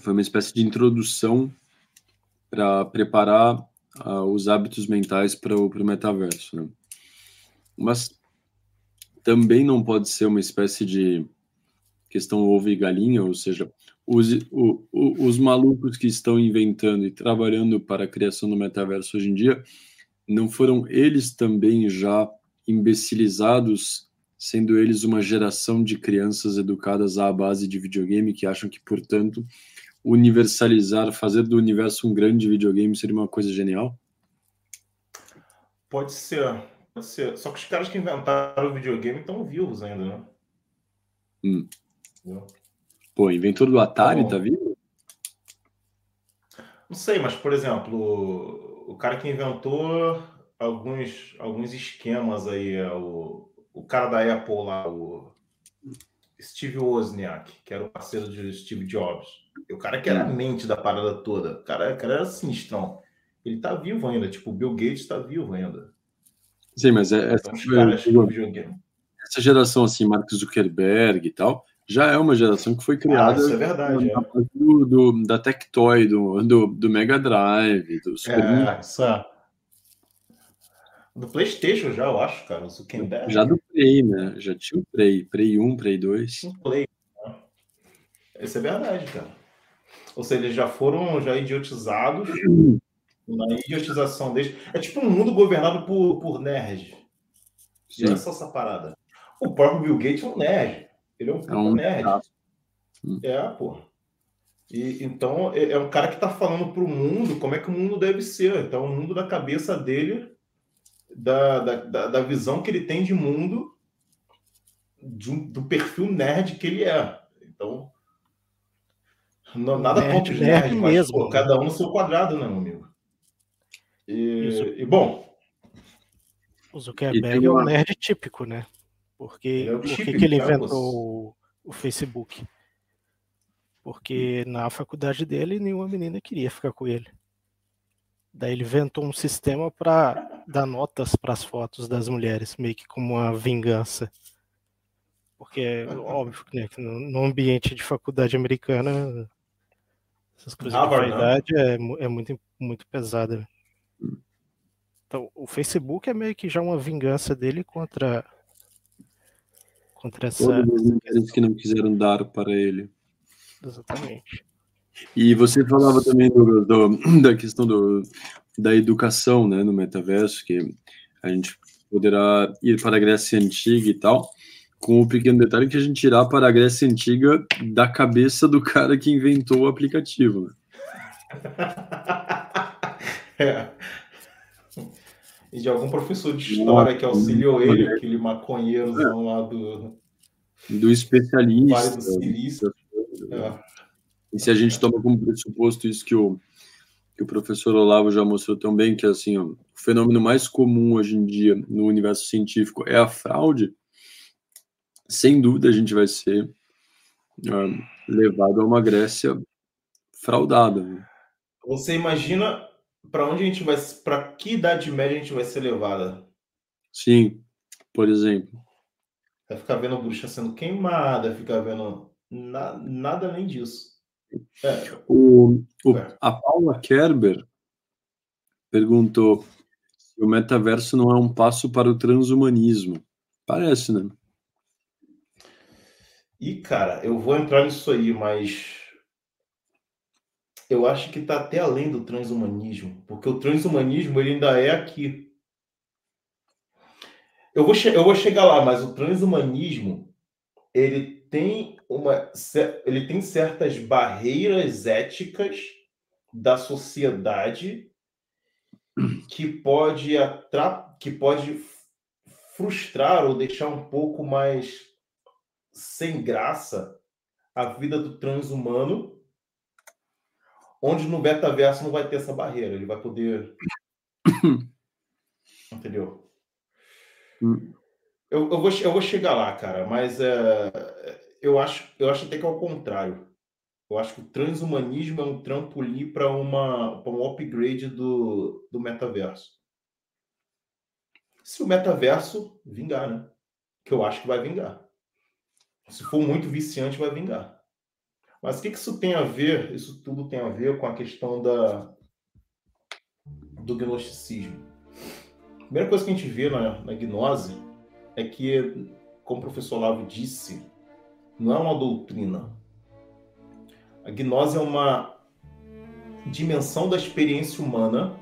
foi uma espécie de introdução para preparar ah, os hábitos mentais para o metaverso, né? Mas também não pode ser uma espécie de questão ovo e galinha, ou seja, os, o- o- os malucos que estão inventando e trabalhando para a criação do metaverso hoje em dia, não foram eles também já imbecilizados, sendo eles uma geração de crianças educadas à base de videogame que acham que, portanto, universalizar, fazer do universo um grande videogame seria uma coisa genial? pode ser. Pode ser. Só que os caras que inventaram o videogame estão vivos ainda, né? Hum. Entendeu? Pô, inventor do Atari, Bom. tá vivo? Não sei, mas, por exemplo, o, cara que inventou alguns, alguns esquemas aí, é o, o cara da Apple lá, o Steve Wozniak, que era o parceiro de Steve Jobs. O cara que era a mente da parada toda. O cara, o cara era sinistrão. Ele tá vivo ainda, tipo, o Bill Gates tá vivo ainda. Sim, mas é, essa, Então, do videogame. essa geração, assim, Mark Zuckerberg e tal, já é uma geração que foi Ah, criada isso é verdade. a partir do, do- da Tectoy, do, do, do Mega Drive, do Super É, é, isso é. Do PlayStation já, eu acho, cara. O Zuckerberg. já do Play, né? Já tinha o Play, Play 1, Play 2. um play. né? Isso é verdade, cara. Ou seja, eles já foram já idiotizados. Na idiotização deles. É tipo um mundo governado por, por nerds. Sim. Olha só essa parada. O próprio Bill Gates é um nerd. Ele é um puta É um nerd. traço. É, pô. E, então, é, é um cara que tá falando pro mundo como é que o mundo deve ser. Então, o mundo da cabeça dele, da, da, da, da visão que ele tem de mundo, de um- do perfil nerd que ele é. Então, não, nada Nerd, contra os nerd mas mesmo, pô, cada um no seu quadrado, né, meu amigo? E, e, bom, O Zuckerberg é um nerd típico, né? Porque é o por que ele né, inventou o, o Facebook? Porque na faculdade dele nenhuma menina queria ficar com ele. Daí ele inventou um sistema para dar notas para as fotos das mulheres, meio que como uma vingança. Porque é óbvio né, que no ambiente de faculdade americana essas coisas Harvard, de né? vaidade é, é muito, muito pesada. Então, o Facebook é meio que já uma vingança dele contra contra essa Todas as que não quiseram dar para ele. exatamente. E você falava também do, do- da questão do, da educação né, no metaverso, que a gente poderá ir para a Grécia Antiga e tal, com o pequeno detalhe que a gente irá para a Grécia Antiga da cabeça do cara que inventou o aplicativo. Né? É. E de algum professor de história que auxiliou ele, aquele maconheirozão lá do Do Vale do especialista. Silício. É. E se a gente toma como pressuposto isso que o, que o professor Olavo já mostrou também, que assim, o fenômeno mais comum hoje em dia no universo científico é a fraude, sem dúvida a gente vai ser uh, levado a uma Grécia fraudada. Né? Você imagina para onde a gente vai, para que idade média a gente vai ser levada? Sim, por exemplo. Vai ficar vendo bruxa sendo queimada, vai ficar vendo na, nada além disso. É. O, o, é. A Paula Kerber perguntou se o metaverso não é um passo para o transhumanismo. Parece, né? E, cara, eu vou entrar nisso aí, mas eu acho que está até além do transhumanismo, porque o transhumanismo ele ainda é aqui. Eu vou, eu vou chegar lá, mas o transhumanismo ele tem uma ele tem certas barreiras éticas da sociedade que pode atra, que pode frustrar ou deixar um pouco mais sem graça a vida do transhumano, onde no metaverso não vai ter essa barreira, ele vai poder entendeu? Hum. Eu, eu, vou, eu vou chegar lá, cara, mas é, eu, acho, eu acho até que é o contrário. Eu acho que o transhumanismo é um trampolim para uma pra um upgrade do, do metaverso. Se o metaverso vingar, né? Que eu acho que vai vingar. Se for muito viciante, vai vingar. Mas o que, que isso tem a ver? Isso tudo tem a ver com a questão da, do gnosticismo. A primeira coisa que a gente vê na, na gnose é que, como o professor Lavo disse, não é uma doutrina. A gnose é uma dimensão da experiência humana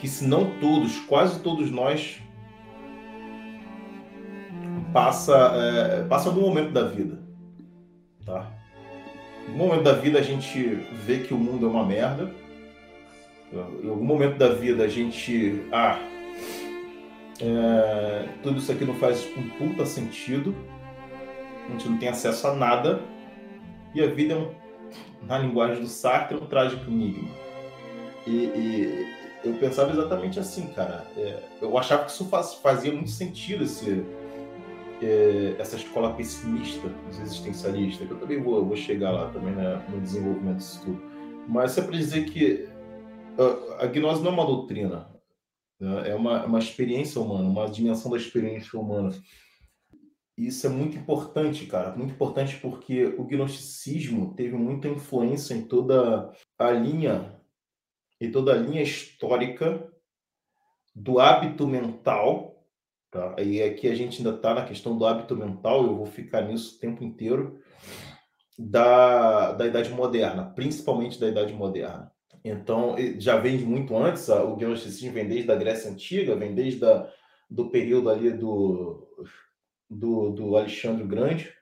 que, se não todos, quase todos nós, passa, é, passa algum momento da vida. Tá? Algum momento da vida a gente vê que o mundo é uma merda. Em algum momento da vida a gente. Ah, é, tudo isso aqui não faz um puta sentido. A gente não tem acesso a nada. E a vida é um, na linguagem do Sartre, um trágico enigma. E, e eu pensava exatamente assim, cara. É, eu achava que isso faz, fazia muito sentido esse, é, essa escola pessimista dos existencialistas, que eu também vou, vou chegar lá também né, no desenvolvimento disso tudo. Mas é para dizer que a, a gnose não é uma doutrina, né? É uma, uma experiência humana, uma dimensão da experiência humana. Isso é muito importante, cara. Muito importante porque o gnosticismo teve muita influência em toda a linha, em toda a linha histórica do hábito mental. Tá? E aqui a gente ainda está na questão do hábito mental, eu vou ficar nisso o tempo inteiro, da, da Idade Moderna, principalmente da Idade Moderna. Então, já vem muito antes, o gnosticismo vem desde a Grécia Antiga, vem desde a, do período ali do, do, do Alexandre Grande,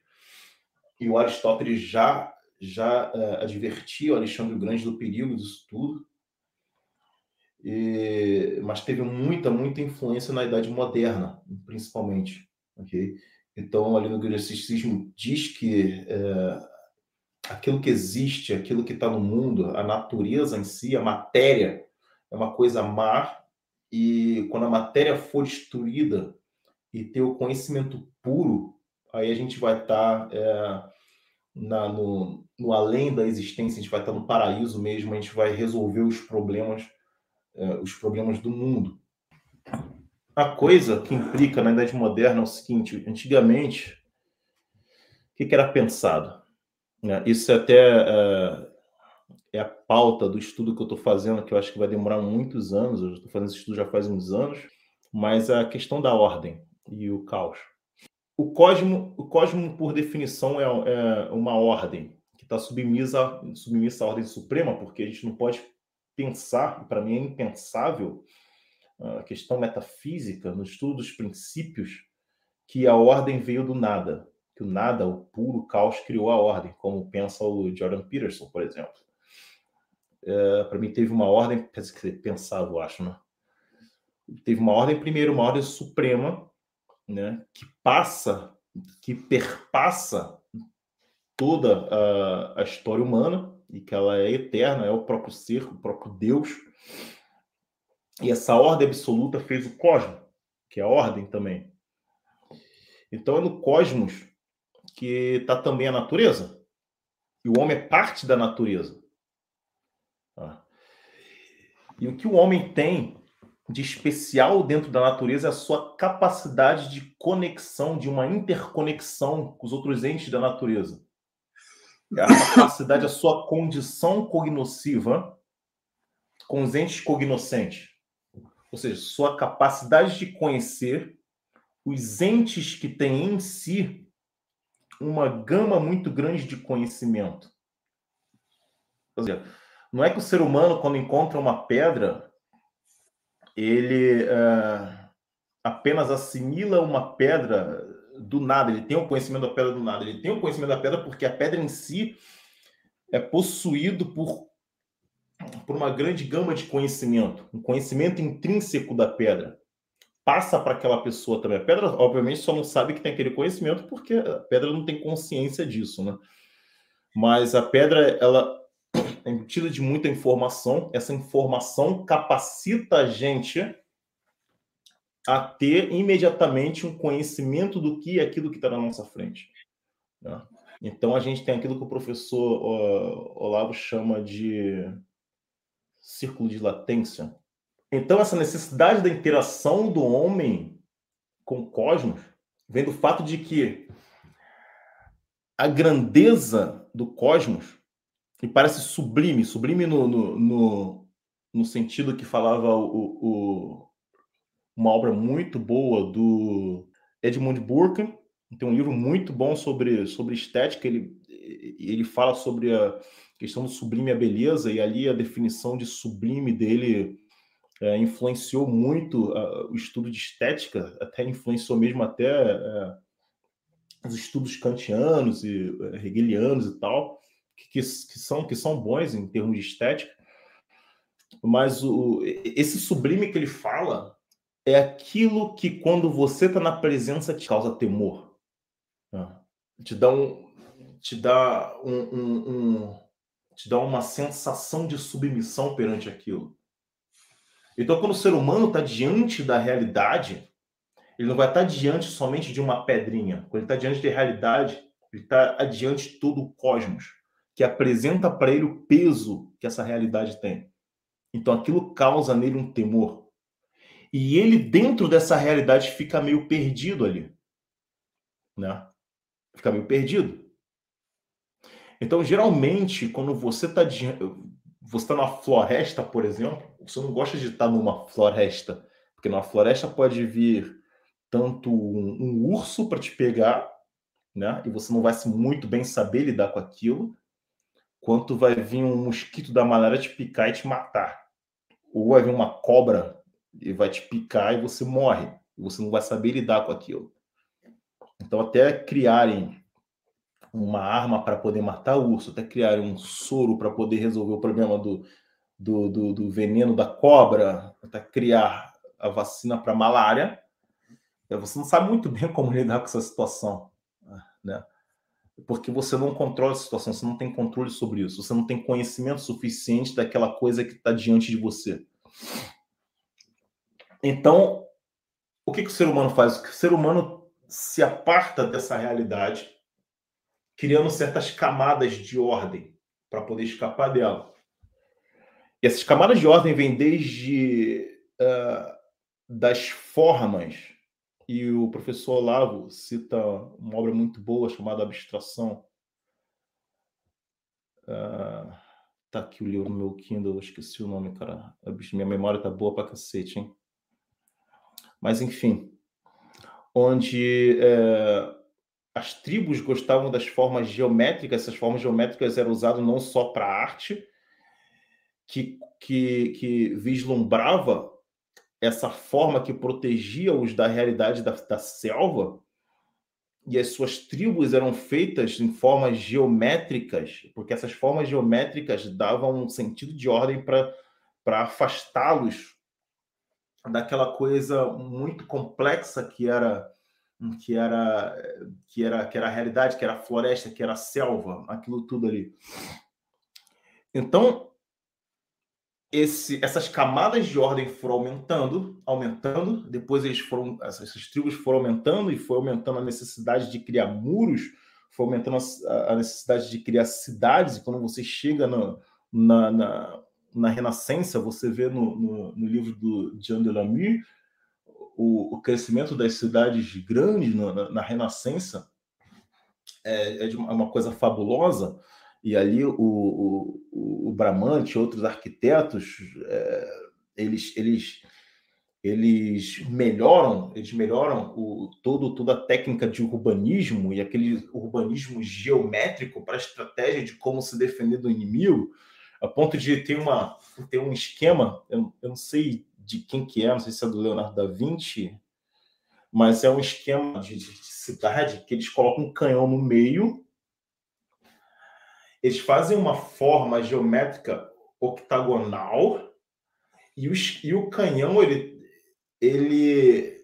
e o Aristóteles já, já uh, advertia o Alexandre Grande do perigo disso tudo, e, mas teve muita, muita influência na Idade Moderna, principalmente. Okay? Então, ali no gnosticismo diz que uh, aquilo que existe, aquilo que está no mundo, a natureza em si, a matéria, é uma coisa má, e quando a matéria for destruída e ter o conhecimento puro, aí a gente vai estar tá, é, no, no, além da existência, a gente vai estar tá no paraíso mesmo, a gente vai resolver os problemas, é, os problemas do mundo. A coisa que implica na Idade Moderna é o seguinte: antigamente, o que, era pensado? É, isso é até é, é, a pauta do estudo que eu estou fazendo, que eu acho que vai demorar muitos anos. Eu estou fazendo esse estudo já faz uns anos, mas a questão da ordem e o caos. O cosmo, o cosmo por definição, é, é uma ordem que está submissa, submissa à ordem suprema, porque a gente não pode pensar, para mim é impensável, a questão metafísica, no estudo dos princípios, que a ordem veio do nada que o nada, o puro caos, criou a ordem, como pensa o Jordan Peterson, por exemplo. É, Para mim, teve uma ordem, pensado, eu acho, né? Teve uma ordem, primeiro, uma ordem suprema, né? Que passa, que perpassa toda a, a história humana, e que ela é eterna, é o próprio ser, o próprio Deus. E essa ordem absoluta fez o cosmos, que é a ordem também. Então é no cosmos que está também a natureza. E o homem é parte da natureza. Tá? E o que o homem tem de especial dentro da natureza é a sua capacidade de conexão, de uma interconexão com os outros entes da natureza. É a capacidade, a sua condição cognosciva com os entes cognoscentes. Ou seja, sua capacidade de conhecer os entes que têm em si uma gama muito grande de conhecimento. Ou seja, não é que o ser humano, quando encontra uma pedra, ele uh, apenas assimila uma pedra do nada, ele tem o conhecimento da pedra do nada, ele tem o conhecimento da pedra porque a pedra em si é possuído por, por uma grande gama de conhecimento, um conhecimento intrínseco da pedra. Passa para aquela pessoa também. A pedra, obviamente, só não sabe que tem aquele conhecimento porque a pedra não tem consciência disso, né? Mas a pedra, ela é embutida de muita informação. Essa informação capacita a gente a ter imediatamente um conhecimento do que é aquilo que está na nossa frente. Né? Então, a gente tem aquilo que o professor Olavo chama de círculo de latência. Então, essa necessidade da interação do homem com o cosmos vem do fato de que a grandeza do cosmos e parece sublime, sublime no, no, no, no sentido que falava o, o, uma obra muito boa do Edmund Burke, tem um livro muito bom sobre, sobre estética, ele, ele fala sobre a questão do sublime e a beleza, e ali a definição de sublime dele é, influenciou muito o estudo de estética, até influenciou mesmo até uh, os estudos kantianos e uh, hegelianos e tal, que, que, são, que são bons em termos de estética, mas o, esse sublime que ele fala é aquilo que, quando você está na presença, te causa temor. Te dá um. Te dá um, um, um, te dá uma sensação de submissão perante aquilo. Então, quando o ser humano está diante da realidade, ele não vai estar tá diante somente de uma pedrinha. Quando ele está diante da realidade, ele está adiante de todo o cosmos que apresenta para ele o peso que essa realidade tem. Então aquilo causa nele um temor. E ele, dentro dessa realidade, fica meio perdido ali. Né? Fica meio perdido. Então, geralmente, quando você está você tá numa floresta, por exemplo, você não gosta de estar numa floresta, porque numa floresta pode vir tanto um, um urso para te pegar, né? E você não vai muito bem saber lidar com aquilo, quanto vai vir um mosquito da malária te picar e te matar. Ou vai vir uma cobra e vai te picar e você morre. E você não vai saber lidar com aquilo. Então, até criarem uma arma para poder matar o urso, até criarem um soro para poder resolver o problema do, do, do, do veneno da cobra, até criar a vacina para malária, você não sabe muito bem como lidar com essa situação. Né? porque você não controla a situação, você não tem controle sobre isso, você não tem conhecimento suficiente daquela coisa que está diante de você. Então, o que, que o ser humano faz? O ser humano se aparta dessa realidade, criando certas camadas de ordem para poder escapar dela. E essas camadas de ordem vêm desde uh, das formas e o professor Olavo cita uma obra muito boa chamada Abstração. Uh, aqui o livro no meu Kindle, esqueci o nome, cara. Minha memória tá boa pra cacete, hein? Mas, enfim, onde é, as tribos gostavam das formas geométricas, essas formas geométricas eram usadas não só para arte, que, que, que vislumbrava essa forma que protegia-os da realidade da, da selva, e as suas tribos eram feitas em formas geométricas, porque essas formas geométricas davam um sentido de ordem para afastá-los daquela coisa muito complexa que era que era que era que era a realidade, que era a floresta, que era a selva, aquilo tudo ali. Então, esse, essas camadas de ordem foram aumentando, aumentando, depois eles foram, essas, tribos foram aumentando e foi aumentando a necessidade de criar muros, foi aumentando a, a necessidade de criar cidades, e quando você chega no, na, na, na Renascença, você vê no, no, no livro do Jean Delamure o, o crescimento das cidades grandes na, na Renascença é, é, uma coisa fabulosa, e ali o, o, o Bramante e outros arquitetos, é, eles, eles, eles melhoram, eles melhoram o, todo, toda a técnica de urbanismo e aquele urbanismo geométrico para a estratégia de como se defender do inimigo, a ponto de ter, uma, ter um esquema, eu, eu não sei de quem que é, não sei se é do Leonardo da Vinci, mas é um esquema de, de, de cidade que eles colocam um canhão no meio eles fazem uma forma geométrica octagonal e, os, e o canhão ele, ele,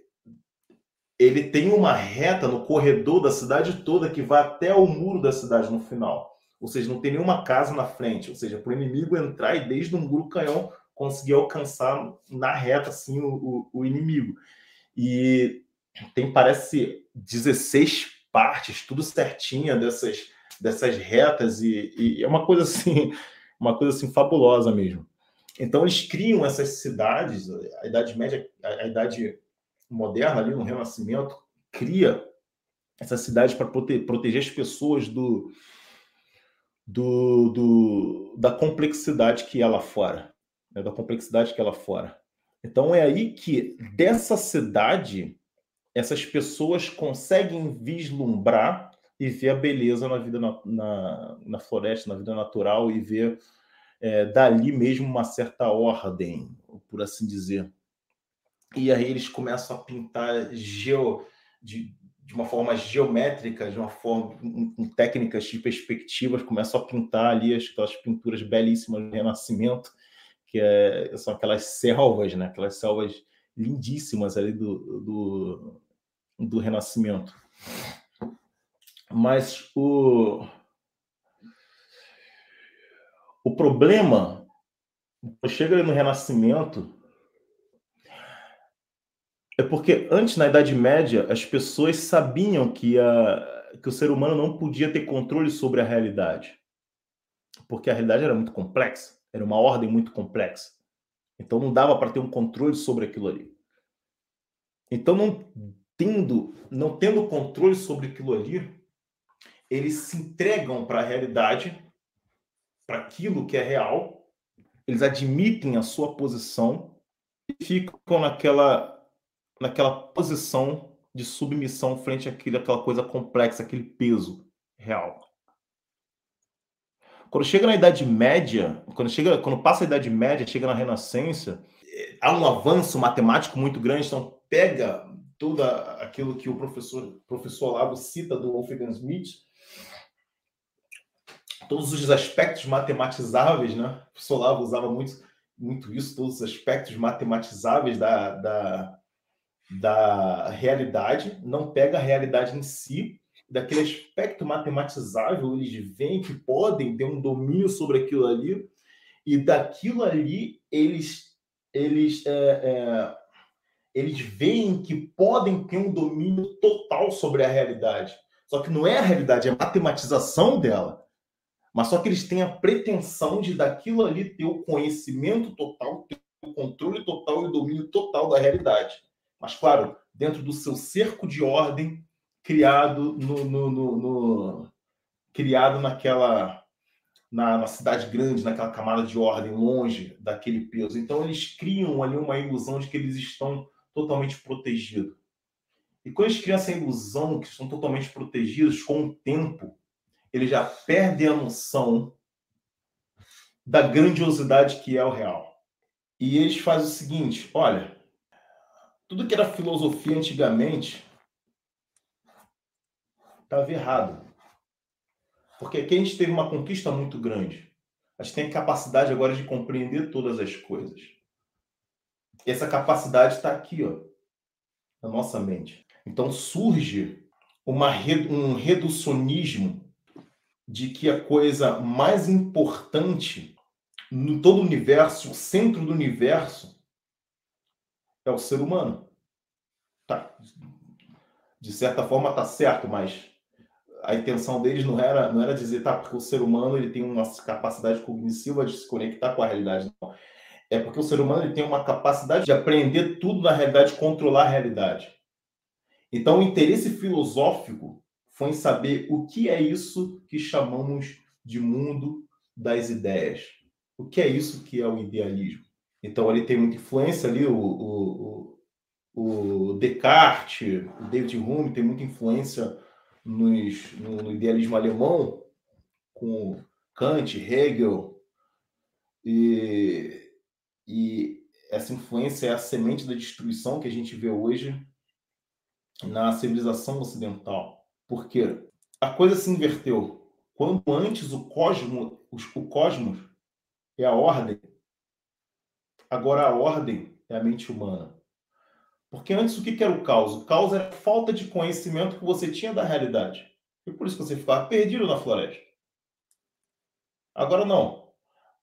ele tem uma reta no corredor da cidade toda que vai até o muro da cidade no final. Ou seja, não tem nenhuma casa na frente. Ou seja, para o inimigo entrar e desde o muro canhão conseguir alcançar na reta assim o, o, inimigo. E tem, parece, 16 partes, tudo certinha dessas dessas retas e, e, é uma coisa assim, uma coisa assim fabulosa mesmo. Então eles criam essas cidades, a Idade Média, a, a Idade Moderna ali no Renascimento cria essas cidades para prote, proteger as pessoas do, do, do, da complexidade que é lá fora, né? da complexidade que lá fora. Então é aí que dessa cidade essas pessoas conseguem vislumbrar e ver a beleza na vida na, na, na floresta, na vida natural e ver é, dali mesmo uma certa ordem, por assim dizer. E aí eles começam a pintar geo, de, de uma forma geométrica, de uma forma com técnicas de perspectivas, começam a pintar ali aquelas pinturas belíssimas do Renascimento, que é, são aquelas selvas, né? aquelas selvas lindíssimas ali do, do, do Renascimento. Mas o, o problema, chega no Renascimento, é porque antes, na Idade Média, as pessoas sabiam que, a, que o ser humano não podia ter controle sobre a realidade. Porque a realidade era muito complexa, era uma ordem muito complexa. Então não dava para ter um controle sobre aquilo ali. Então, não tendo, não tendo controle sobre aquilo ali, eles se entregam para a realidade, para aquilo que é real, eles admitem a sua posição e ficam naquela, naquela posição de submissão frente àquilo, àquela coisa complexa, aquele peso real. Quando chega na Idade Média, quando, chega, quando passa a Idade Média, chega na Renascença, eh, há um avanço matemático muito grande, então pega tudo aquilo que o professor, professor Olavo cita do Wolfgang Smith, todos os aspectos matematizáveis, né? O Solavo usava muito, muito isso, todos os aspectos matematizáveis da, da, da realidade, não pega a realidade em si, daquele aspecto matematizável, eles veem que podem ter um domínio sobre aquilo ali, e daquilo ali eles, eles, é, é, eles veem que podem ter um domínio total sobre a realidade. Só que não é a realidade, é a matematização dela. Mas só que eles têm a pretensão de daquilo ali ter o conhecimento total, ter o controle total e o domínio total da realidade. Mas, claro, dentro do seu cerco de ordem criado no, no, no, no criado naquela na, na, cidade grande, naquela camada de ordem, longe daquele peso. Então eles criam ali uma ilusão de que eles estão totalmente protegidos. E quando eles criam essa ilusão que estão totalmente protegidos, com o tempo, ele já perde a noção da grandiosidade que é o real. E eles fazem o seguinte: olha, tudo que era filosofia antigamente estava errado. Porque aqui a gente teve uma conquista muito grande. A gente tem capacidade agora de compreender todas as coisas. E essa capacidade está aqui, ó, na nossa mente. Então surge uma, um reducionismo de que a coisa mais importante no todo o universo, o centro do universo é o ser humano. Tá. De certa forma está certo, mas a intenção deles não era não era dizer tá porque o ser humano ele tem uma capacidade cognitiva de se conectar com a realidade. Não. É porque o ser humano ele tem uma capacidade de aprender tudo na realidade, controlar a realidade. Então, o interesse filosófico foi em saber o que é isso que chamamos de mundo das ideias. O que é isso que é o idealismo? Então, ele tem muita influência ali, o, o, o Descartes, o David Hume tem muita influência nos, no, no idealismo alemão, com Kant, Hegel, e, e essa influência é a semente da destruição que a gente vê hoje na civilização ocidental. Porque a coisa se inverteu. Quando antes o cosmos, o cosmos é a ordem, agora a ordem é a mente humana. Porque antes o que era o caos? O caos era a falta de conhecimento que você tinha da realidade. E por isso que você ficava perdido na floresta. Agora não.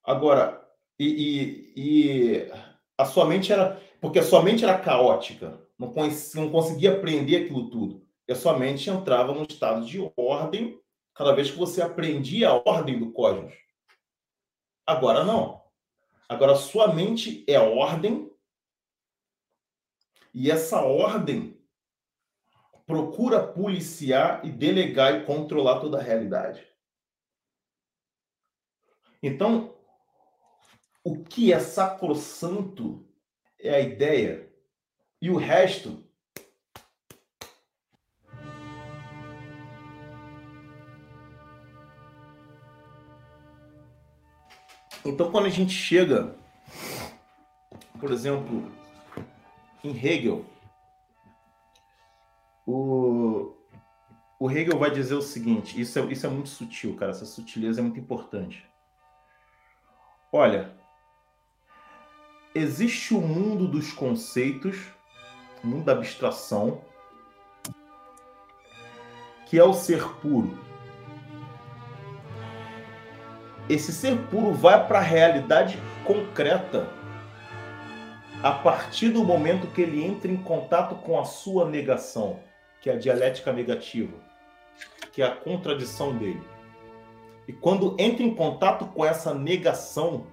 Agora, e, e, e a sua mente era. Porque a sua mente era caótica. Não, conhecia, não conseguia aprender aquilo tudo. E a sua mente entrava num estado de ordem cada vez que você aprendia a ordem do cosmos. Agora não. Agora sua mente é ordem e essa ordem procura policiar e delegar e controlar toda a realidade. Então, o que é sacrossanto é a ideia e o resto Então, quando a gente chega, por exemplo, em Hegel, o, o Hegel vai dizer o seguinte: isso é, isso é muito sutil, cara, essa sutileza é muito importante. Olha, existe o mundo dos conceitos, o mundo da abstração, que é o ser puro esse ser puro vai para a realidade concreta a partir do momento que ele entra em contato com a sua negação, que é a dialética negativa, que é a contradição dele. E quando entra em contato com essa negação,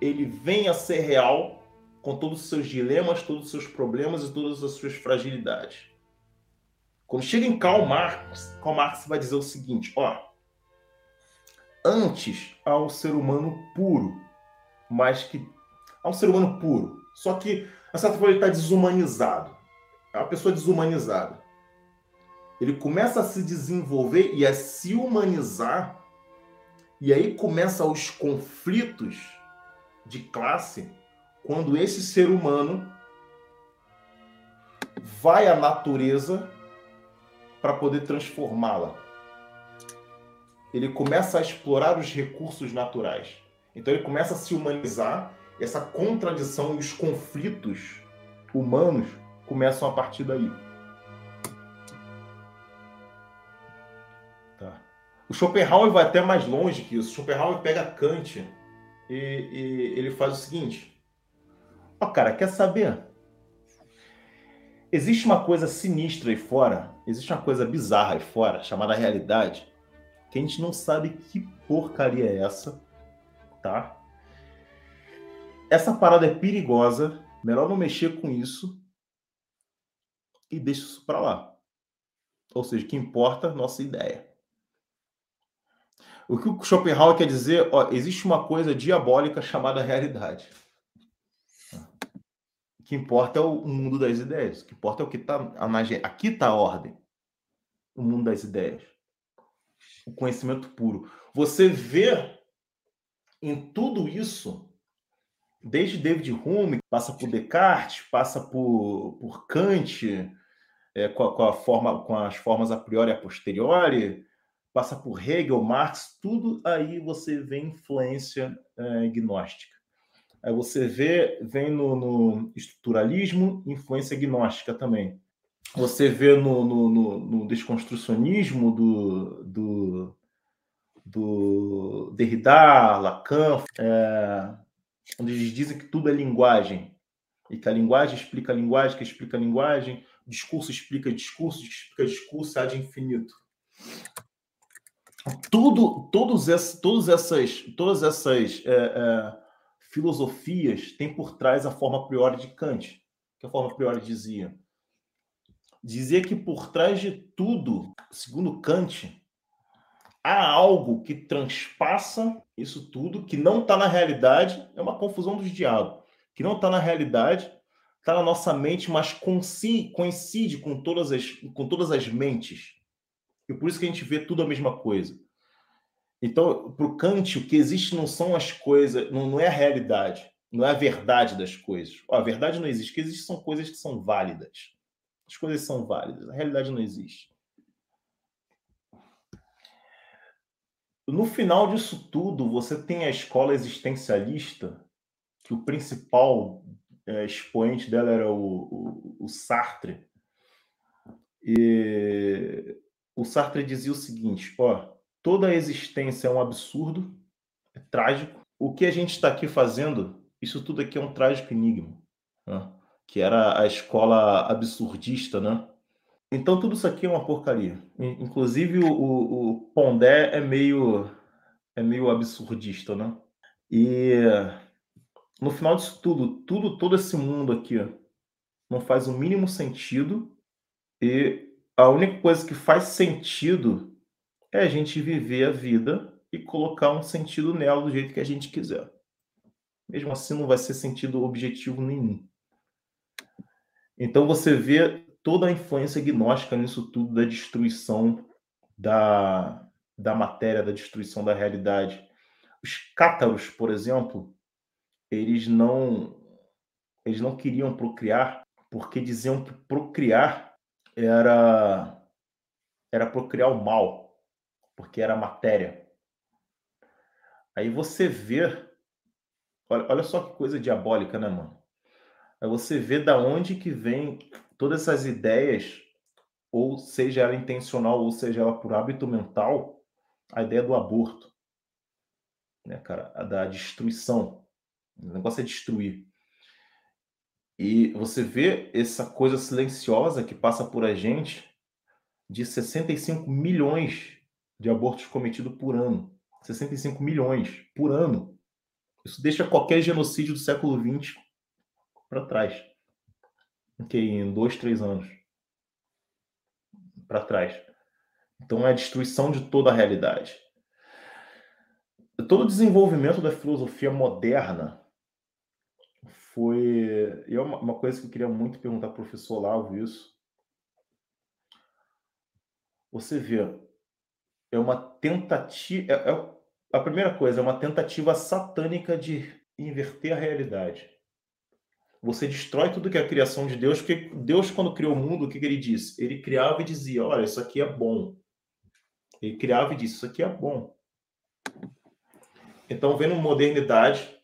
ele vem a ser real com todos os seus dilemas, todos os seus problemas e todas as suas fragilidades. Quando chega em Karl Marx, Karl Marx vai dizer o seguinte, ó, antes ao ser humano puro, mas que ao ser humano puro. Só que, a certa forma, ele está desumanizado. É uma pessoa desumanizada. Ele começa a se desenvolver e a se humanizar, e aí começam os conflitos de classe quando esse ser humano vai à natureza para poder transformá-la ele começa a explorar os recursos naturais. Então ele começa a se humanizar, essa contradição e os conflitos humanos começam a partir daí. Tá. O Schopenhauer vai até mais longe que isso. Schopenhauer pega Kant e, e ele faz o seguinte: Ó, oh, cara, quer saber? Existe uma coisa sinistra aí fora, existe uma coisa bizarra aí fora, chamada realidade, que a gente não sabe que porcaria é essa, tá? Essa parada é perigosa, melhor não mexer com isso e deixa isso para lá. Ou seja, que importa é nossa ideia. O que o Schopenhauer quer dizer, ó, existe uma coisa diabólica chamada realidade. O que importa é o mundo das ideias. O que importa é o que está. Aqui está a ordem. O mundo das ideias o conhecimento puro. Você vê em tudo isso, desde David Hume, passa por Descartes, passa por, por Kant, é, com, a, com, a, forma, com as formas a priori e a posteriori, passa por Hegel, Marx, tudo aí você vê influência é, gnóstica. Aí você vê, vem no, no estruturalismo, influência gnóstica também você vê no, no, no, no desconstrucionismo do, do, do Derrida, Lacan, é, onde eles dizem que tudo é linguagem e que a linguagem explica a linguagem, que explica a linguagem, discurso explica discurso, explica discurso, há de infinito. Tudo, todos essa, todas essas, todas essas é, é, filosofias têm por trás a forma priori de Kant, que a forma priori dizia. Dizia que por trás de tudo, segundo Kant, há algo que transpassa isso tudo, que não está na realidade, é uma confusão dos diabos, que não está na realidade, está na nossa mente, mas coincide com todas, as, com todas as mentes. E por isso que a gente vê tudo a mesma coisa. Então, para o Kant, o que existe não são as coisas, não, não é a realidade, não é a verdade das coisas. Ó, a verdade não existe, o que existe são coisas que são válidas. As coisas são válidas, a realidade não existe. No final disso tudo, você tem a escola existencialista, que o principal é, expoente dela era o, o, o Sartre. E o Sartre dizia o seguinte: ó, toda a existência é um absurdo, é trágico. O que a gente está aqui fazendo, isso tudo aqui é um trágico enigma, né? Que era a escola absurdista, né? Então tudo isso aqui é uma porcaria. Inclusive o, o, Pondé é meio é meio absurdista, né? E no final disso tudo, tudo todo esse mundo aqui não faz o mínimo sentido e a única coisa que faz sentido é a gente viver a vida e colocar um sentido nela do jeito que a gente quiser. Mesmo assim, não vai ser sentido objetivo nenhum. Então você vê toda a influência gnóstica nisso tudo da destruição da, da matéria, da destruição da realidade. Os cátaros, por exemplo, eles não eles não queriam procriar porque diziam que procriar era era procriar o mal, porque era matéria. Aí você vê, olha, olha só que coisa diabólica, né, mano? Aí você vê da onde que vem todas essas ideias, ou seja ela intencional, ou seja ela por hábito mental, a ideia do aborto, né, cara, a da destruição. O negócio é destruir. E você vê essa coisa silenciosa que passa por a gente de 65 milhões de abortos cometidos por ano. 65 milhões por ano. Isso deixa qualquer genocídio do século XX para trás que em dois, três anos para trás. Então é a destruição de toda a realidade. Todo o desenvolvimento da filosofia moderna foi. E é uma, coisa que eu queria muito perguntar ao professor Lavo isso. Você vê, é uma tentativa. É, é, a primeira coisa é uma tentativa satânica de inverter a realidade você destrói tudo que é a criação de Deus, porque Deus, quando criou o mundo, o que, que ele disse? Ele criava e dizia: Olha, isso aqui é bom. Ele criava e disse: Isso aqui é bom. Então, vendo modernidade,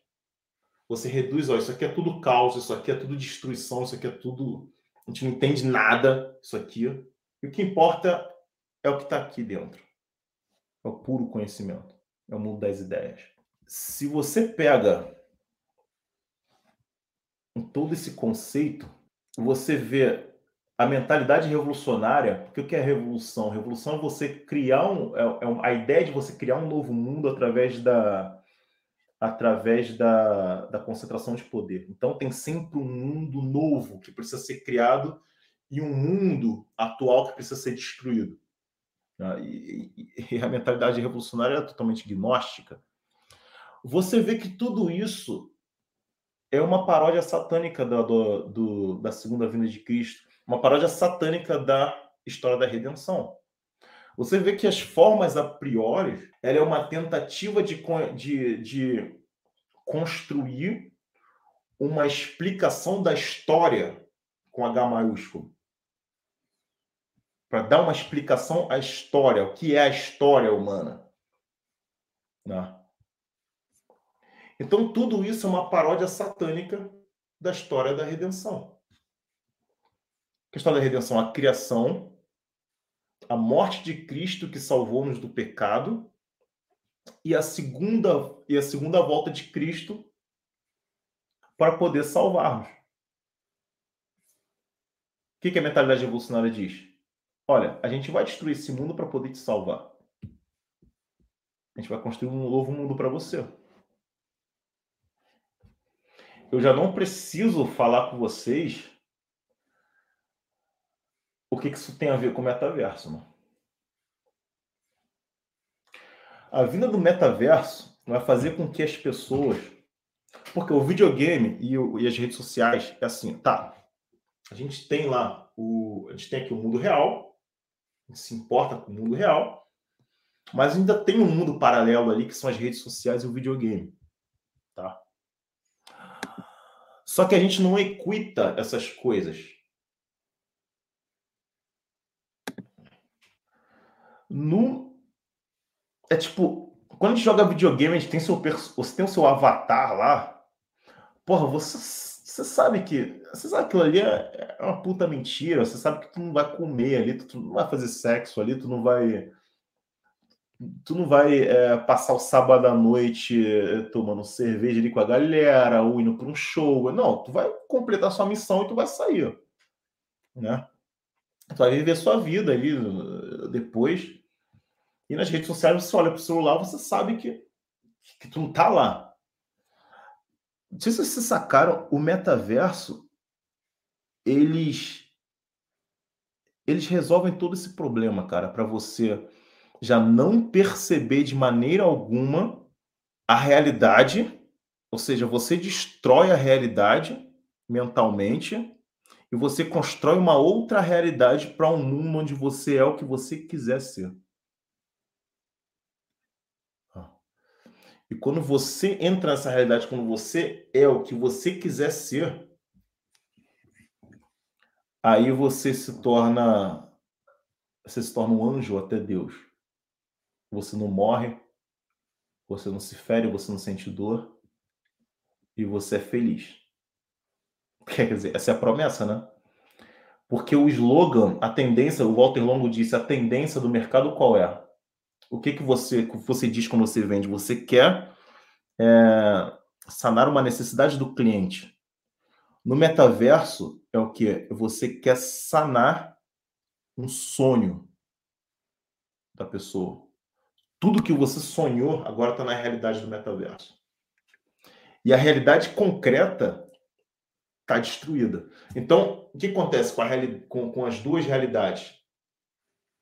você reduz: ó, Isso aqui é tudo caos, isso aqui é tudo destruição, isso aqui é tudo. A gente não entende nada, isso aqui. E o que importa é o que está aqui dentro. É o puro conhecimento. É o mundo das ideias. Se você pega em todo esse conceito, você vê a mentalidade revolucionária, porque o que é revolução? Revolução é você criar um, é, é a ideia de você criar um novo mundo através da através da, da concentração de poder. Então tem sempre um mundo novo que precisa ser criado e um mundo atual que precisa ser destruído. Ah, e, e, e a mentalidade revolucionária é totalmente gnóstica. Você vê que tudo isso é uma paródia satânica do, do, do, da segunda vinda de Cristo, uma paródia satânica da história da redenção. Você vê que as formas a priori ela é uma tentativa de, de, de construir uma explicação da história com H maiúsculo. Para dar uma explicação à história, o que é a história humana. Né? Então, tudo isso é uma paródia satânica da história da redenção. A questão da redenção, a criação, a morte de Cristo que salvou-nos do pecado e a segunda e a segunda volta de Cristo para poder salvar-nos. O que, que a mentalidade revolucionária diz? Olha, a gente vai destruir esse mundo para poder te salvar. A gente vai construir um novo mundo para você. Eu já não preciso falar com vocês o que, que isso tem a ver com o metaverso. Mano. A vinda do metaverso vai fazer com que as pessoas. Porque o videogame e, o, e as redes sociais é assim, tá. A gente tem lá o. A gente tem aqui o mundo real, a gente se importa com o mundo real, mas ainda tem um mundo paralelo ali que são as redes sociais e o videogame. Tá? Só que a gente não equita essas coisas. No é tipo, quando a gente joga videogame, a gente tem seu você tem o seu avatar lá. Porra, você, você sabe que. Você sabe que aquilo ali é, é uma puta mentira. Você sabe que tu não vai comer ali, tu não vai fazer sexo ali, tu não vai. Tu não vai é, passar o sábado à noite é, tomando cerveja ali com a galera ou indo para um show. Não, tu vai completar sua missão e tu vai sair. Né? Tu vai viver sua vida ali depois. E nas redes sociais, você olha para o celular, você sabe que, que tu não tá lá. Não sei se vocês sacaram, o metaverso, eles eles resolvem todo esse problema, cara, para você já não perceber de maneira alguma a realidade, ou seja, você destrói a realidade mentalmente e você constrói uma outra realidade para um mundo onde você é o que você quiser ser. E quando você entra nessa realidade, quando você é o que você quiser ser, aí você se torna você se torna um anjo até Deus. Você não morre, você não se fere, você não sente dor e você é feliz. Quer dizer, essa é a promessa, né? Porque o slogan, a tendência, o Walter Longo disse, a tendência do mercado qual é? o que, que você, você diz quando você vende? Você quer é, sanar uma necessidade do cliente. No metaverso é o que? Você quer sanar um sonho da pessoa. Tudo que você sonhou agora está na realidade do metaverso. E a realidade concreta está destruída. Então, o que acontece com, a, com, com as duas realidades?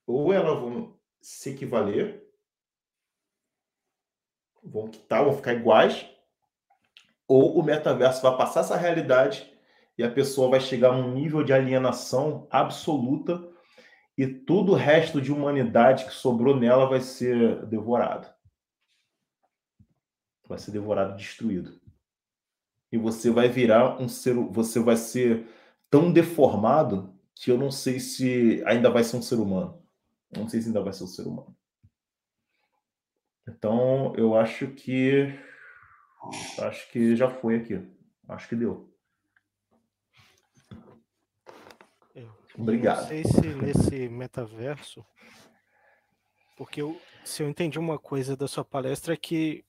Ou elas vão se equivaler, vão quitar, vão ficar iguais, ou o metaverso vai passar essa realidade e a pessoa vai chegar a um nível de alienação absoluta e todo o resto de humanidade que sobrou nela vai ser devorado. Vai ser devorado, destruído. E você vai virar um ser, você vai ser tão deformado que eu não sei se ainda vai ser um ser humano. Não sei se ainda vai ser um ser humano. Então, eu acho que acho que já foi aqui. Acho que deu. Obrigado. Não sei se nesse metaverso, porque eu, se eu entendi uma coisa da sua palestra é que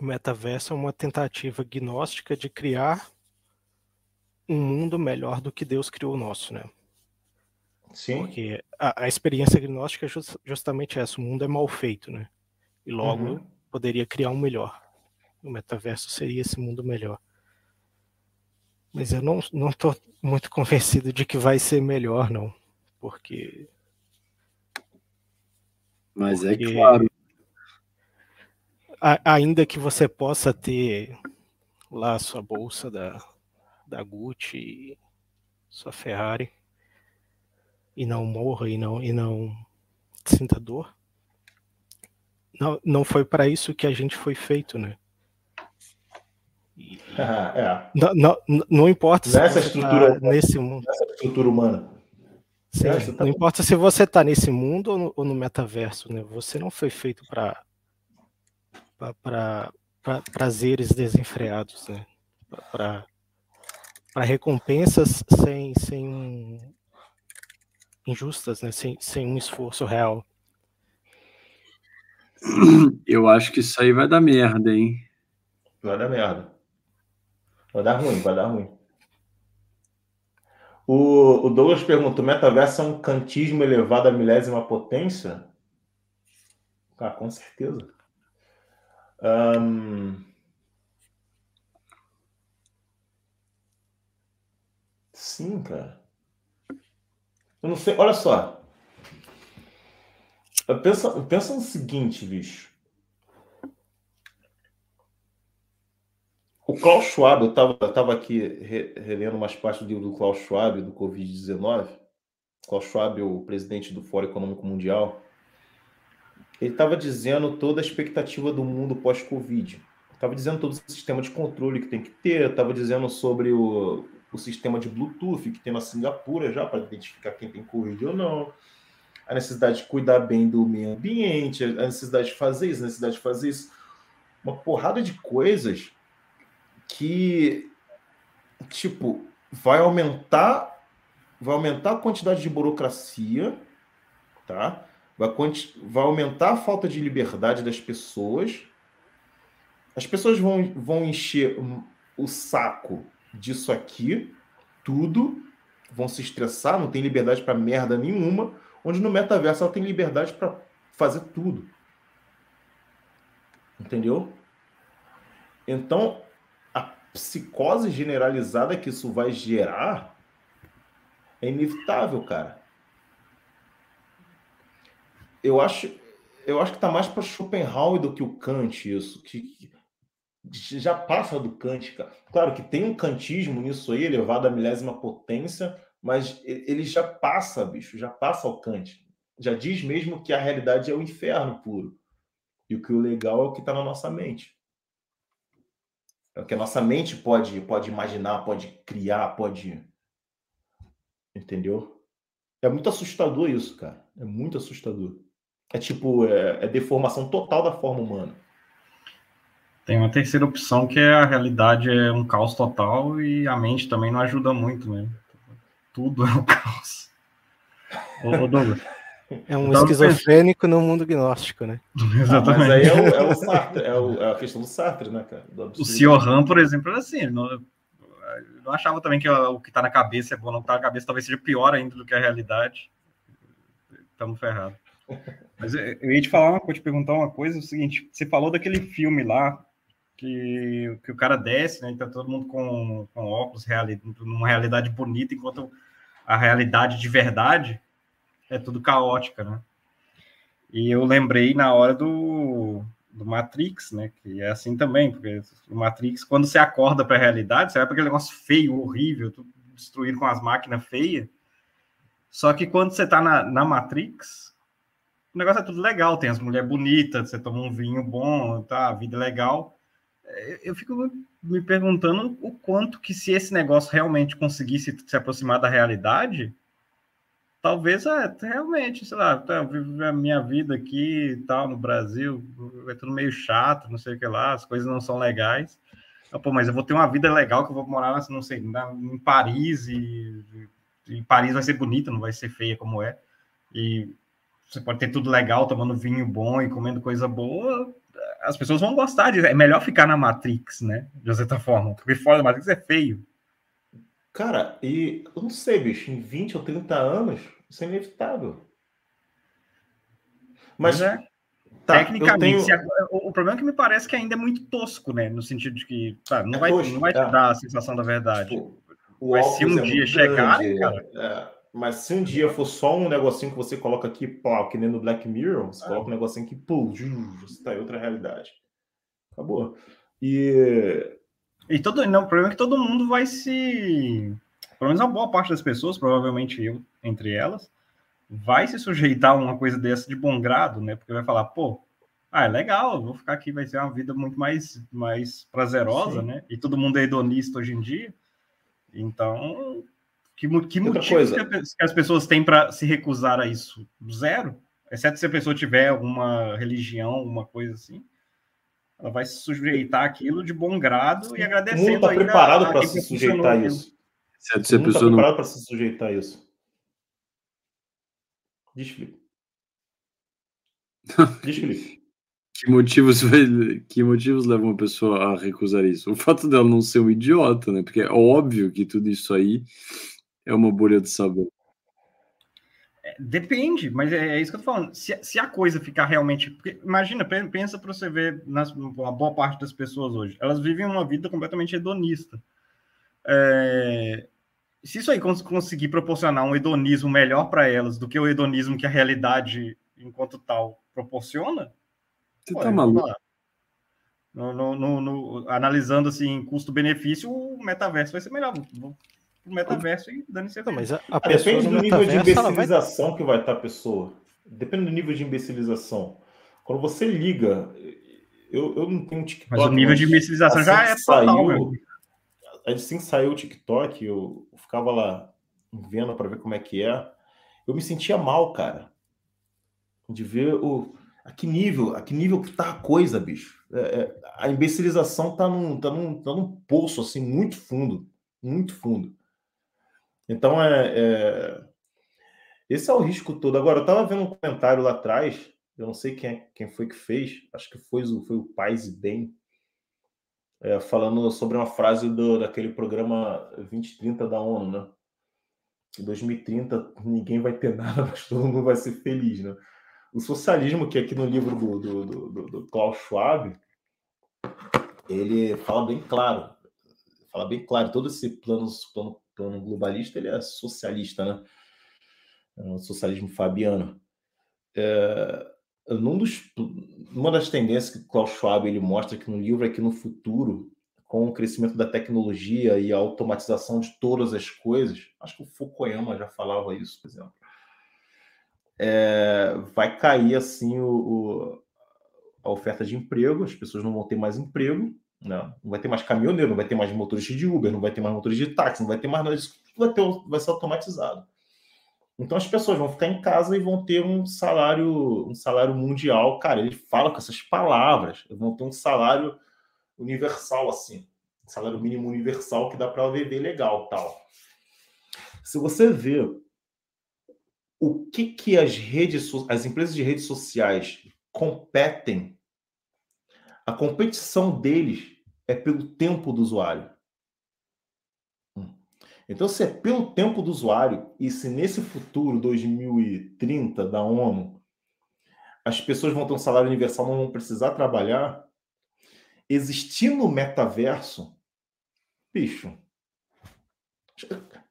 o metaverso é uma tentativa gnóstica de criar um mundo melhor do que Deus criou o nosso, né? Sim. Porque a, a experiência gnóstica é just, justamente essa, o mundo é mal feito, né? E logo uhum. poderia criar um melhor. O metaverso seria esse mundo melhor. Mas eu não, não tô muito convencido de que vai ser melhor, não. Porque. Mas é porque... é claro. A, ainda que você possa ter lá a sua bolsa da, da Gucci, sua Ferrari, e não morra e não, e não sinta dor. Não, não foi para isso que a gente foi feito, né? E, é. não, não, não importa se nessa estrutura tá nesse mundo. Nessa estrutura humana. Sim, tá não importa se você está nesse mundo ou no, ou no, metaverso, né? Você não foi feito para para prazeres desenfreados, né? Para recompensas sem, sem um, injustas, né? sem, sem um esforço real. Eu acho que isso aí vai dar merda, hein? Vai dar merda. Vai dar ruim, vai dar ruim. O, o Douglas pergunta: o metaverso é um kantismo elevado à milésima potência? Ah, com certeza. Sim, cara. Eu não sei. Olha só. Pensa, pensa no seguinte, bicho. O Klaus Schwab, eu estava tava aqui relendo umas partes do livro do Klaus Schwab, do Covid-19. Klaus Schwab, o presidente do Fórum Econômico Mundial, ele estava dizendo toda a expectativa do mundo pós-Covid. Estava dizendo todo o sistema de controle que tem que ter, estava dizendo sobre o, o sistema de Bluetooth que tem na Singapura já para identificar quem tem Covid ou não, a necessidade de cuidar bem do meio ambiente, a necessidade de fazer isso, a necessidade de fazer isso. Uma porrada de coisas que, tipo, vai aumentar, vai aumentar a quantidade de burocracia, tá? Vai, vai aumentar a falta de liberdade das pessoas. As pessoas vão, vão encher o saco disso aqui, tudo, vão se estressar, não tem liberdade para merda nenhuma, onde no metaverso ela tem liberdade para fazer tudo. Entendeu? Então, psicose generalizada que isso vai gerar é inevitável, cara eu acho, eu acho que está mais para Schopenhauer do que o Kant isso, que, já passa do Kant, cara. Claro que tem um kantismo nisso aí, elevado à milésima potência, mas ele já passa, bicho, já passa ao Kant. Já diz mesmo que a realidade é o inferno puro. E o que o legal é o que está na nossa mente. É o que a nossa mente pode, pode imaginar, pode criar, pode. Entendeu? É muito assustador isso, cara. É muito assustador. É tipo, é, é deformação total da forma humana. Tem uma terceira opção que é a realidade é um caos total e a mente também não ajuda muito, né? Tudo é um caos. Ô, ô Douglas. É um então, esquizofrênico no mundo gnóstico, né? Exatamente. Ah, mas aí é, o, é, o Sartre, é, o, é, a questão do Sartre, né, cara? o Siohan, por exemplo, era assim, não, não achava também que o que está na cabeça é bom, não está na cabeça talvez seja pior ainda do que a realidade. Estamos ferrados. Mas eu ia te falar uma coisa, te perguntar uma coisa, é o seguinte, você falou daquele filme lá, que, que o cara desce, né? Tá todo mundo com, com óculos, reali, numa realidade bonita, enquanto a realidade de verdade é tudo caótica, né? E eu lembrei na hora do, do Matrix, né? Que é assim também, porque o Matrix, quando você acorda para a realidade, você vai para aquele negócio feio, horrível, tudo destruído com as máquinas feias. Só que quando você está na, na Matrix, o negócio é tudo legal, tem as mulheres bonitas, você toma um vinho bom, tá, a vida é legal. É, eu fico me perguntando o quanto que se esse negócio realmente conseguisse se aproximar da realidade, talvez é, realmente, sei lá, tá, eu vivo a minha vida aqui e tal, no Brasil, é tudo meio chato, não sei o que lá, as coisas não são legais. Ah, pô, mas eu vou ter uma vida legal que eu vou morar, não sei, em Paris e, e Paris vai ser bonita, não vai ser feia como é. E você pode ter tudo legal, tomando vinho bom e comendo coisa boa, as pessoas vão gostar disso. É melhor ficar na Matrix, né? De certa forma, porque fora da Matrix é feio. Cara, e eu não sei, bicho, em 20 ou 30 anos, isso é inevitável. Mas, Mas é. Tá, Tecnicamente, tenho... o, o, problema é que me parece que ainda é muito tosco, né? No sentido de que sabe, não, é vai, não vai te é. dar a sensação da verdade. Tipo, Mas se um é dia chegar, cara. É. Mas se um dia for só um negocinho que você coloca aqui, pau, que nem no Black Mirror, você é. coloca um negocinho que, pô, você tá em outra realidade. Acabou. E. E todo, não, o problema é que todo mundo vai se. Pelo menos uma boa parte das pessoas, provavelmente eu, entre elas, vai se sujeitar a uma coisa dessa de bom grado, né? Porque vai falar, pô, ah, é legal, vou ficar aqui, vai ser uma vida muito mais, mais prazerosa, Sim. né? E todo mundo é hedonista hoje em dia. Então, que, que motivos que, as pessoas têm para se recusar a isso? Zero. Exceto se a pessoa tiver alguma religião, uma coisa assim. Ela vai se sujeitar aquilo de bom grado Sim. e agradecendo. O mundo está preparado para se sujeitar a isso. Exceto se a pessoa está preparado para se sujeitar a isso. Diz, Felipe. Diz, Felipe. que motivos, que motivos levam a pessoa a recusar isso? O fato dela não ser um idiota, né? Porque é óbvio que tudo isso aí é uma bolha de sabor. É, depende, mas é, é, isso que eu tô falando. Se, se a coisa ficar realmente. Porque, imagina, pensa para você ver nas, uma boa parte das pessoas hoje. Elas vivem uma vida completamente hedonista. É, se isso aí cons conseguir proporcionar um hedonismo melhor para elas do que o hedonismo que a realidade, enquanto tal, proporciona, você tá maluco? No, no, no, no, analisando assim custo-benefício, o metaverso vai ser melhor. O metaverso e dando não, mas a, a Depende do nível de imbecilização vai... que vai estar a pessoa. Depende do nível de imbecilização. Quando você liga, eu, eu não tenho TikTok. Mas o nível de imbecilização assim já é total, saiu, Assim saiu o TikTok, eu ficava lá vendo para ver como é que é. Eu me sentia mal, cara, de ver o a que nível, a que nível que tá a coisa, bicho. É, é, a imbecilização tá num, tá, num, tá num poço assim muito fundo, muito fundo. Então é, é, esse é o risco todo. Agora eu tava vendo um comentário lá atrás, eu não sei quem, é, quem foi que fez, acho que foi, foi o Paz e Bem, é, falando sobre uma frase do, daquele programa 2030 da ONU, né? Em 2030 ninguém vai ter nada, mas todo mundo vai ser feliz, né? o socialismo, que aqui no livro do, do, do, do Klaus Schwab, ele fala bem claro, fala bem claro, todo esse plano, plano, plano globalista, ele é socialista, né? É um socialismo fabiano. É, num dos, uma das tendências que Klaus Schwab ele mostra aqui no livro é que no futuro, com o crescimento da tecnologia e a automatização de todas as coisas, acho que o Fukuyama já falava isso, por exemplo, é, vai cair assim o, o, a oferta de emprego, as pessoas não vão ter mais emprego, né? não vai ter mais caminhoneiro, não vai ter mais motorista de Uber, não vai ter mais motorista de táxi, não vai ter mais nada disso, vai, ter, vai ser automatizado. Então as pessoas vão ficar em casa e vão ter um salário, um salário mundial. Cara, ele fala com essas palavras, vão ter um salário universal assim, salário mínimo universal que dá para viver legal, tal. Se você vê o que, que as redes, as empresas de redes sociais competem, a competição deles é pelo tempo do usuário. Então, se é pelo tempo do usuário, e se nesse futuro, 2030, da ONU, as pessoas vão ter um salário universal, não vão precisar trabalhar, existindo o metaverso, bicho,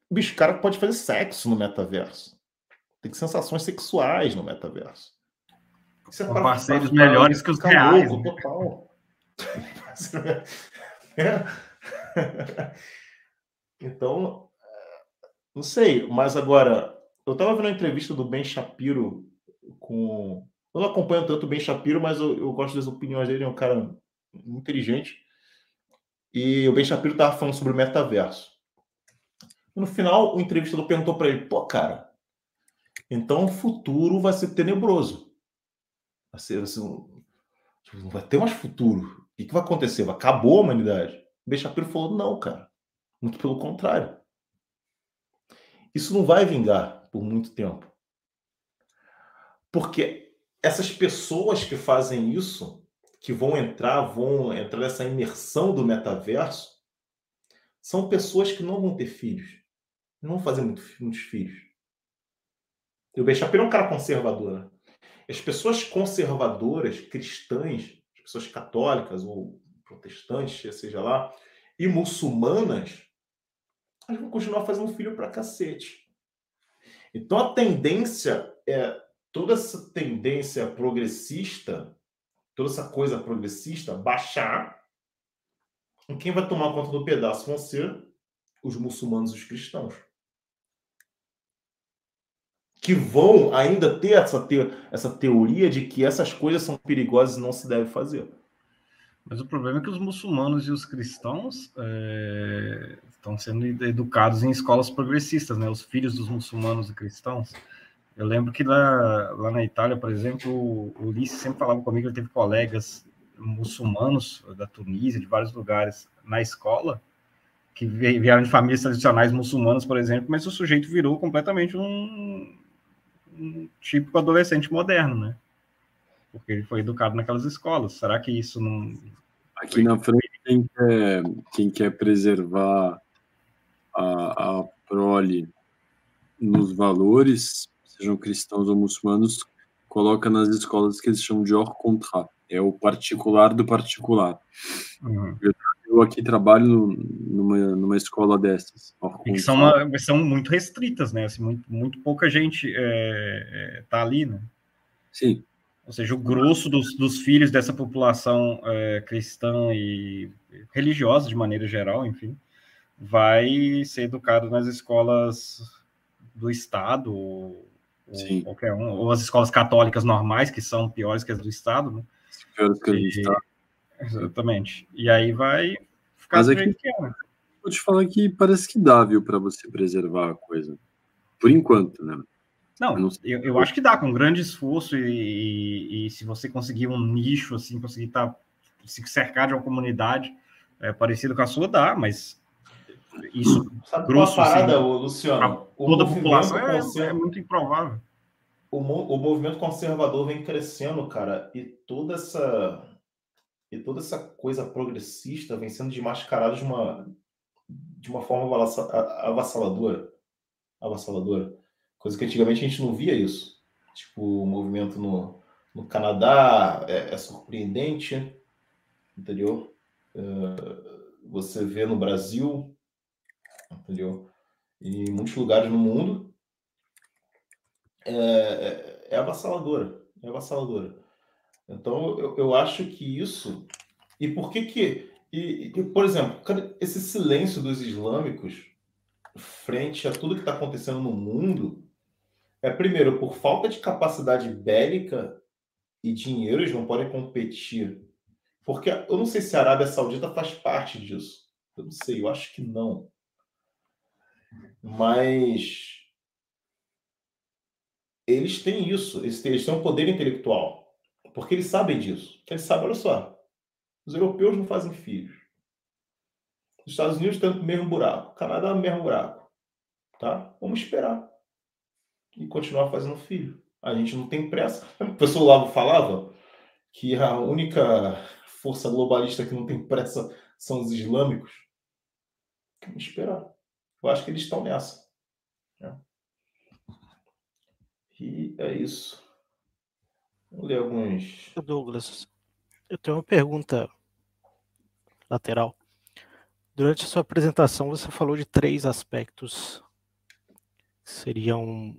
bicho, o cara pode fazer sexo no metaverso tem sensações sexuais no metaverso. É para, parceiros para, melhores que os reais. Louco, né? total. é. Então, não sei, mas agora, eu estava vendo uma entrevista do Ben Shapiro com. Eu não acompanho tanto o Ben Shapiro, mas eu, eu gosto das opiniões dele, é um cara inteligente. E o Ben Shapiro estava falando sobre o metaverso. no final, o entrevistador perguntou para ele: pô, cara, então o futuro vai ser tenebroso. Vai ser, ser um, não vai ter mais futuro. O que, que vai acontecer? Acabou a humanidade? O Ben Shapiro falou: não, cara. Muito pelo contrário. Isso não vai vingar por muito tempo. Porque essas pessoas que fazem isso, que vão entrar, vão entrar nessa imersão do metaverso, são pessoas que não vão ter filhos. Não vão fazer muitos, muitos filhos. E o Ben é um cara conservador. Né? As pessoas conservadoras, cristãs, as pessoas católicas ou protestantes, seja lá, e muçulmanas, elas vão continuar fazendo filho para cacete. Então a tendência é toda essa tendência progressista, toda essa coisa progressista baixar. E quem vai tomar conta do pedaço vão ser os muçulmanos e os cristãos que vão ainda ter essa, te essa teoria de que essas coisas são perigosas e não se deve fazer. Mas o problema é que os muçulmanos e os cristãos é, estão sendo educados em escolas progressistas, né? Os filhos dos muçulmanos e cristãos. Eu lembro que lá, lá na Itália, por exemplo, o Ulisses sempre falava comigo, ele teve colegas muçulmanos da Tunísia, de vários lugares, na escola, que vieram de famílias tradicionais muçulmanas, por exemplo, mas o sujeito virou completamente um, um típico adolescente moderno, né? Porque ele foi educado naquelas escolas. Será que isso não. Aqui na frente, quem quer, quem quer preservar a, a prole nos valores, sejam cristãos ou muçulmanos, coloca nas escolas que eles chamam de hors contrat, é o particular do particular. Uhum. Eu, eu aqui trabalho numa, numa escola dessas. hors E que são, uma- são muito restritas, né? Assim, muito, muito pouca gente é, é, tá ali, né? Sim, Ou seja, o grosso dos, dos filhos dessa população é, cristã e religiosa, de maneira geral, enfim, vai ser educado nas escolas do Estado, ou, qualquer um, ou as escolas católicas normais, que são piores que as do Estado, né? piores que a gente E- tá. Exatamente. E aí vai ficar Mas do aqui- jeito que é, né? Vou te falar que parece que dá, viu, para você preservar a coisa. Por enquanto, né? Não, Eu eu, acho que dá, com grande esforço, e, e- e se você conseguir um nicho, assim, conseguir tá, se cercar de uma comunidade é, parecida com a sua, dá, mas isso Sabe Grosso, uma parada, assim, Luciano? O toda a movimento população é, é muito improvável. o, o movimento conservador vem crescendo, cara, e toda essa e toda essa coisa progressista vem sendo desmascarada de uma de uma forma avassaladora, avassaladora, coisa que antigamente a gente não via isso. Tipo, o movimento no, no Canadá é, é surpreendente, entendeu? Eh, você vê no Brasil, entendeu? E em muitos lugares no mundo é, é, é avassaladora, é avassaladora. Então, eu, eu acho que isso. E por que que. E, e, por exemplo, esse silêncio dos islâmicos frente a tudo que está acontecendo no mundo é, primeiro, por falta de capacidade bélica e dinheiro, eles não podem competir. Porque eu não sei se a Arábia Saudita faz parte disso. Eu não sei, eu acho que não. Mas eles têm isso, eles têm, eles têm um poder intelectual, porque eles sabem disso. Eles sabem, olha só, os europeus não fazem filhos. Os Estados Unidos estão no mesmo buraco, o Canadá no mesmo buraco. Tá? Vamos esperar. E continuar fazendo filho. A gente não tem pressa. O professor Lavo falava que a única força globalista que não tem pressa são os islâmicos. Vamos esperar. Eu acho que eles estão nessa. né? E é isso. Vou ler alguns. Douglas, eu tenho uma pergunta lateral. Durante a sua apresentação, você falou de três aspectos que seriam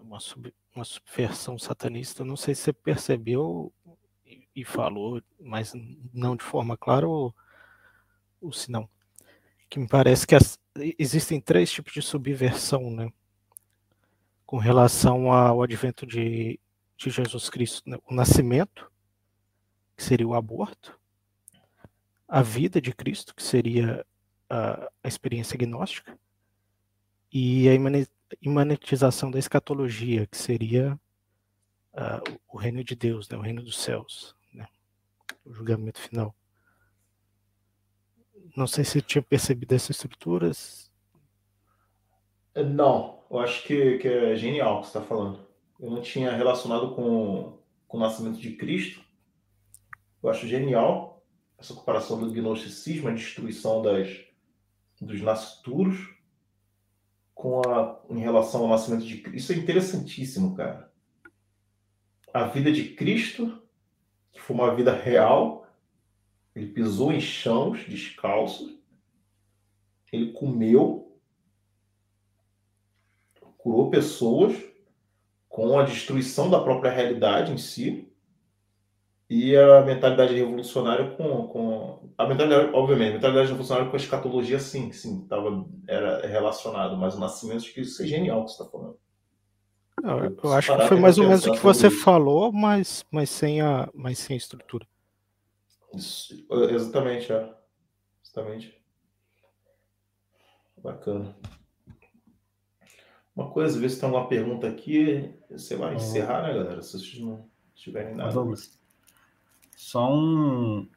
uma, sub- uma subversão satanista. Não sei se você percebeu e- e falou, mas não de forma clara ou, ou se não. Que me parece que as- existem três tipos de subversão, né? Com relação ao advento de, de Jesus Cristo, né? o nascimento, que seria o aborto, a vida de Cristo, que seria a, a experiência gnóstica, e a imane- imanetização da escatologia, que seria ah, o reino de Deus, né? o reino dos céus, né? o julgamento final. Não sei se tinha percebido essas estruturas. Não, eu acho que, que é genial o que você está falando. Eu não tinha relacionado com, com o nascimento de Cristo. Eu acho genial essa comparação do gnosticismo, a destruição das, dos nascituros com a, em relação ao nascimento de Cristo. Isso é interessantíssimo, cara. A vida de Cristo, que foi uma vida real, ele pisou em chãos descalços, ele comeu, curou pessoas com a destruição da própria realidade em si e a mentalidade revolucionária com, com a mentalidade, obviamente, a mentalidade revolucionária com a escatologia sim, sim, tava, era relacionado, mas o nascimento de Cristo é genial o que você está falando. Não, Eu eu acho que foi mais ou menos o que você isso. falou, mas, mas, sem a, mas sem a estrutura. Isso, exatamente, é. Exatamente. Bacana. Uma coisa, ver se tem alguma pergunta aqui. Você vai encerrar, né, galera? Se vocês não tiverem nada. Douglas, só um,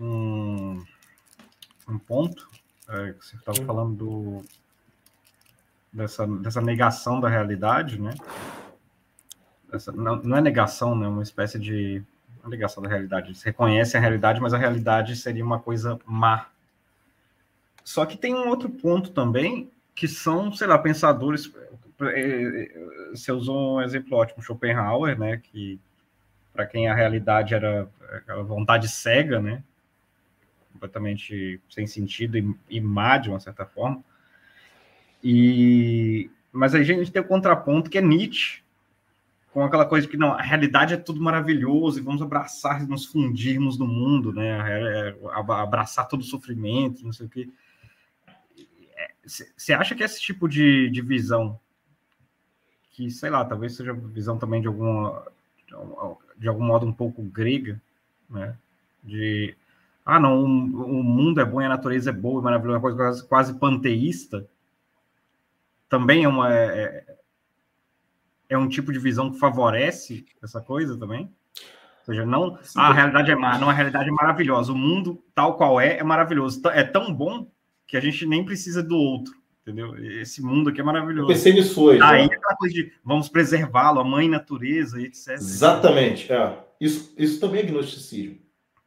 um, um ponto é, que você estava Hum. falando do, dessa, dessa negação da realidade, né? essa não, não, é negação, né? Uma espécie de uma negação da realidade. Eles reconhecem a realidade, mas a realidade seria uma coisa má. Só que tem um outro ponto também, que são, sei lá, pensadores. Você usou um exemplo ótimo, Schopenhauer, né? Que para quem a realidade era aquela vontade cega, né? Completamente sem sentido e, e má de uma certa forma. E mas aí a gente tem o contraponto que é Nietzsche, com aquela coisa que não, a realidade é tudo maravilhoso e vamos abraçar nos fundirmos no mundo, né? É, é, abraçar todo o sofrimento, não sei o que. Você acha que esse tipo de, de visão, que sei lá, talvez seja visão também de alguma de algum modo um pouco grega, né? De ah, não, o, mundo é bom e a natureza é boa, e maravilhosa, uma coisa quase, quase panteísta também é uma é, é, é um tipo de visão que favorece essa coisa também. Ou seja, não Sim. a realidade é má, não a realidade é maravilhosa. O mundo tal qual é é maravilhoso. É tão bom que a gente nem precisa do outro, entendeu? Esse mundo aqui é maravilhoso. Eu pensei nisso hoje. Aí né? aquela coisa de vamos preservá-lo, a mãe natureza, etc. Exatamente. É. Isso, isso também é gnosticismo,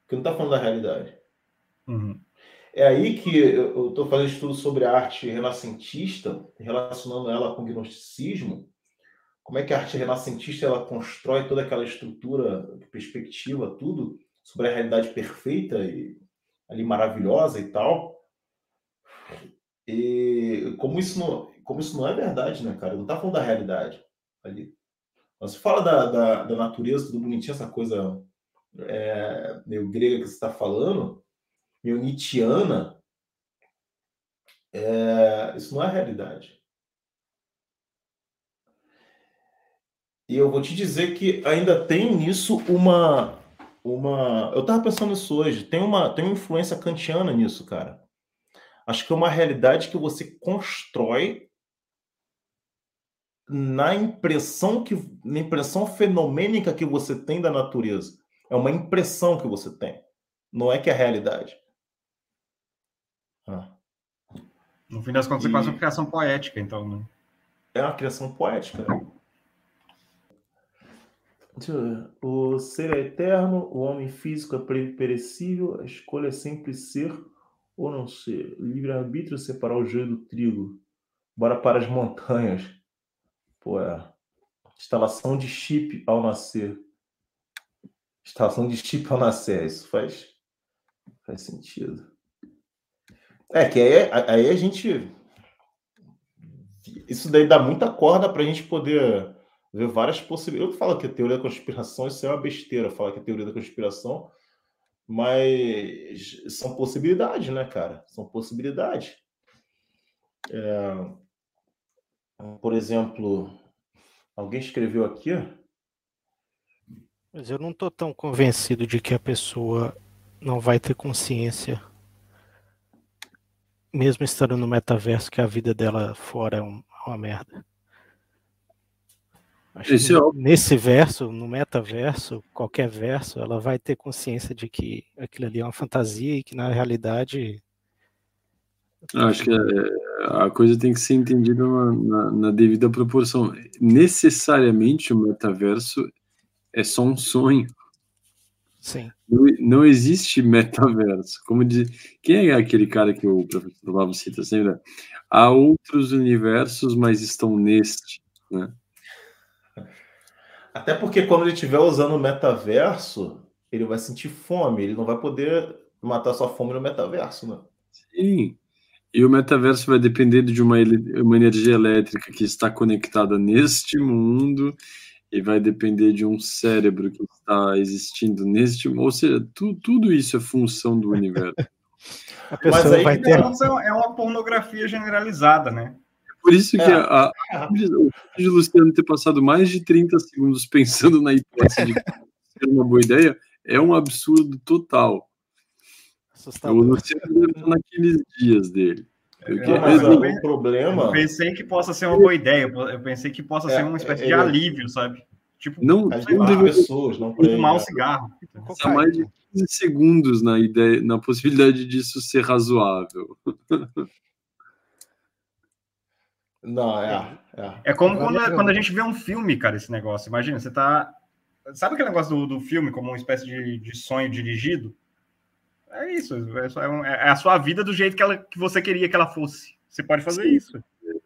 que não está falando da realidade. Uhum. É aí que eu estou fazendo estudo sobre a arte renascentista, relacionando ela com o gnosticismo. Como é que a arte renascentista ela constrói toda aquela estrutura, perspectiva, tudo sobre a realidade perfeita e ali maravilhosa e tal. E como isso não, como isso não é verdade, né, cara? Não está falando da realidade ali. Você fala da, da, da, natureza, tudo bonitinho, essa coisa é, meio grega que você está falando, meio Nietzscheana, é, isso não é realidade. E eu vou te dizer que ainda tem nisso uma. uma eu estava pensando nisso hoje. Tem uma, tem uma influência kantiana nisso, cara. Acho que é uma realidade que você constrói na impressão que na impressão fenomênica que você tem da natureza. É uma impressão que você tem. Não é que é a realidade. Ah. No fim das contas, e... é quase uma criação poética, então, né? É uma criação poética. O ser é eterno, o homem físico é perecível, a escolha é sempre ser ou não ser. Livre-arbítrio separar o joio do trigo. Bora para as montanhas. Pô, é. Instalação de chip ao nascer. Instalação de chip ao nascer. Isso faz, faz sentido. É, que aí, aí a gente. Isso daí dá muita corda para a gente poder ver várias possibilidades. Eu falo que a teoria da conspiração, isso é uma besteira, falar que a teoria da conspiração, mas são possibilidades, né, cara? São possibilidades. É... Por exemplo, alguém escreveu aqui. Mas eu não estou tão convencido de que a pessoa não vai ter consciência mesmo estando no metaverso, que a vida dela fora é, uma merda. Acho é nesse verso, no metaverso, qualquer verso, ela vai ter consciência de que aquilo ali é uma fantasia e que na realidade. Acho que é, a coisa tem que ser entendida na, na, na devida proporção. Necessariamente o metaverso é só um sonho. Sim. Não, não existe metaverso. Como diz, quem é aquele cara que o professor Lavo cita sempre? Há outros universos, mas estão neste, né? Até porque quando ele estiver usando o metaverso, ele vai sentir fome, ele não vai poder matar sua fome no metaverso, né? Sim. E o metaverso vai depender de uma, uma energia elétrica que está conectada neste mundo e vai depender de um cérebro que está existindo neste, ou seja, tu, tudo isso é função do universo. A pessoa Mas aí vai ter... é uma pornografia generalizada, né? Por isso que é. a, a, de Luciano ter passado mais de 30 segundos pensando na hipótese de ser uma boa ideia é um absurdo total. Assustador. O Luciano deve estar naqueles dias dele. Porque, é, mas o é problema. Eu pensei que possa ser uma boa ideia. Eu pensei que possa é, ser uma espécie é, de alívio, sabe? Tipo, não, não deve... pessoas, não fumar um cigarro. Há mais de 15 segundos na ideia, na possibilidade disso ser razoável. Não, é, É, é como quando, quando, a gente vê um filme, cara, esse negócio. Imagina, você tá. Sabe aquele negócio do, do filme como uma espécie de, de sonho dirigido? É isso. É, é, a sua vida do jeito que, ela, que você queria que ela fosse. Você pode fazer Sim. isso.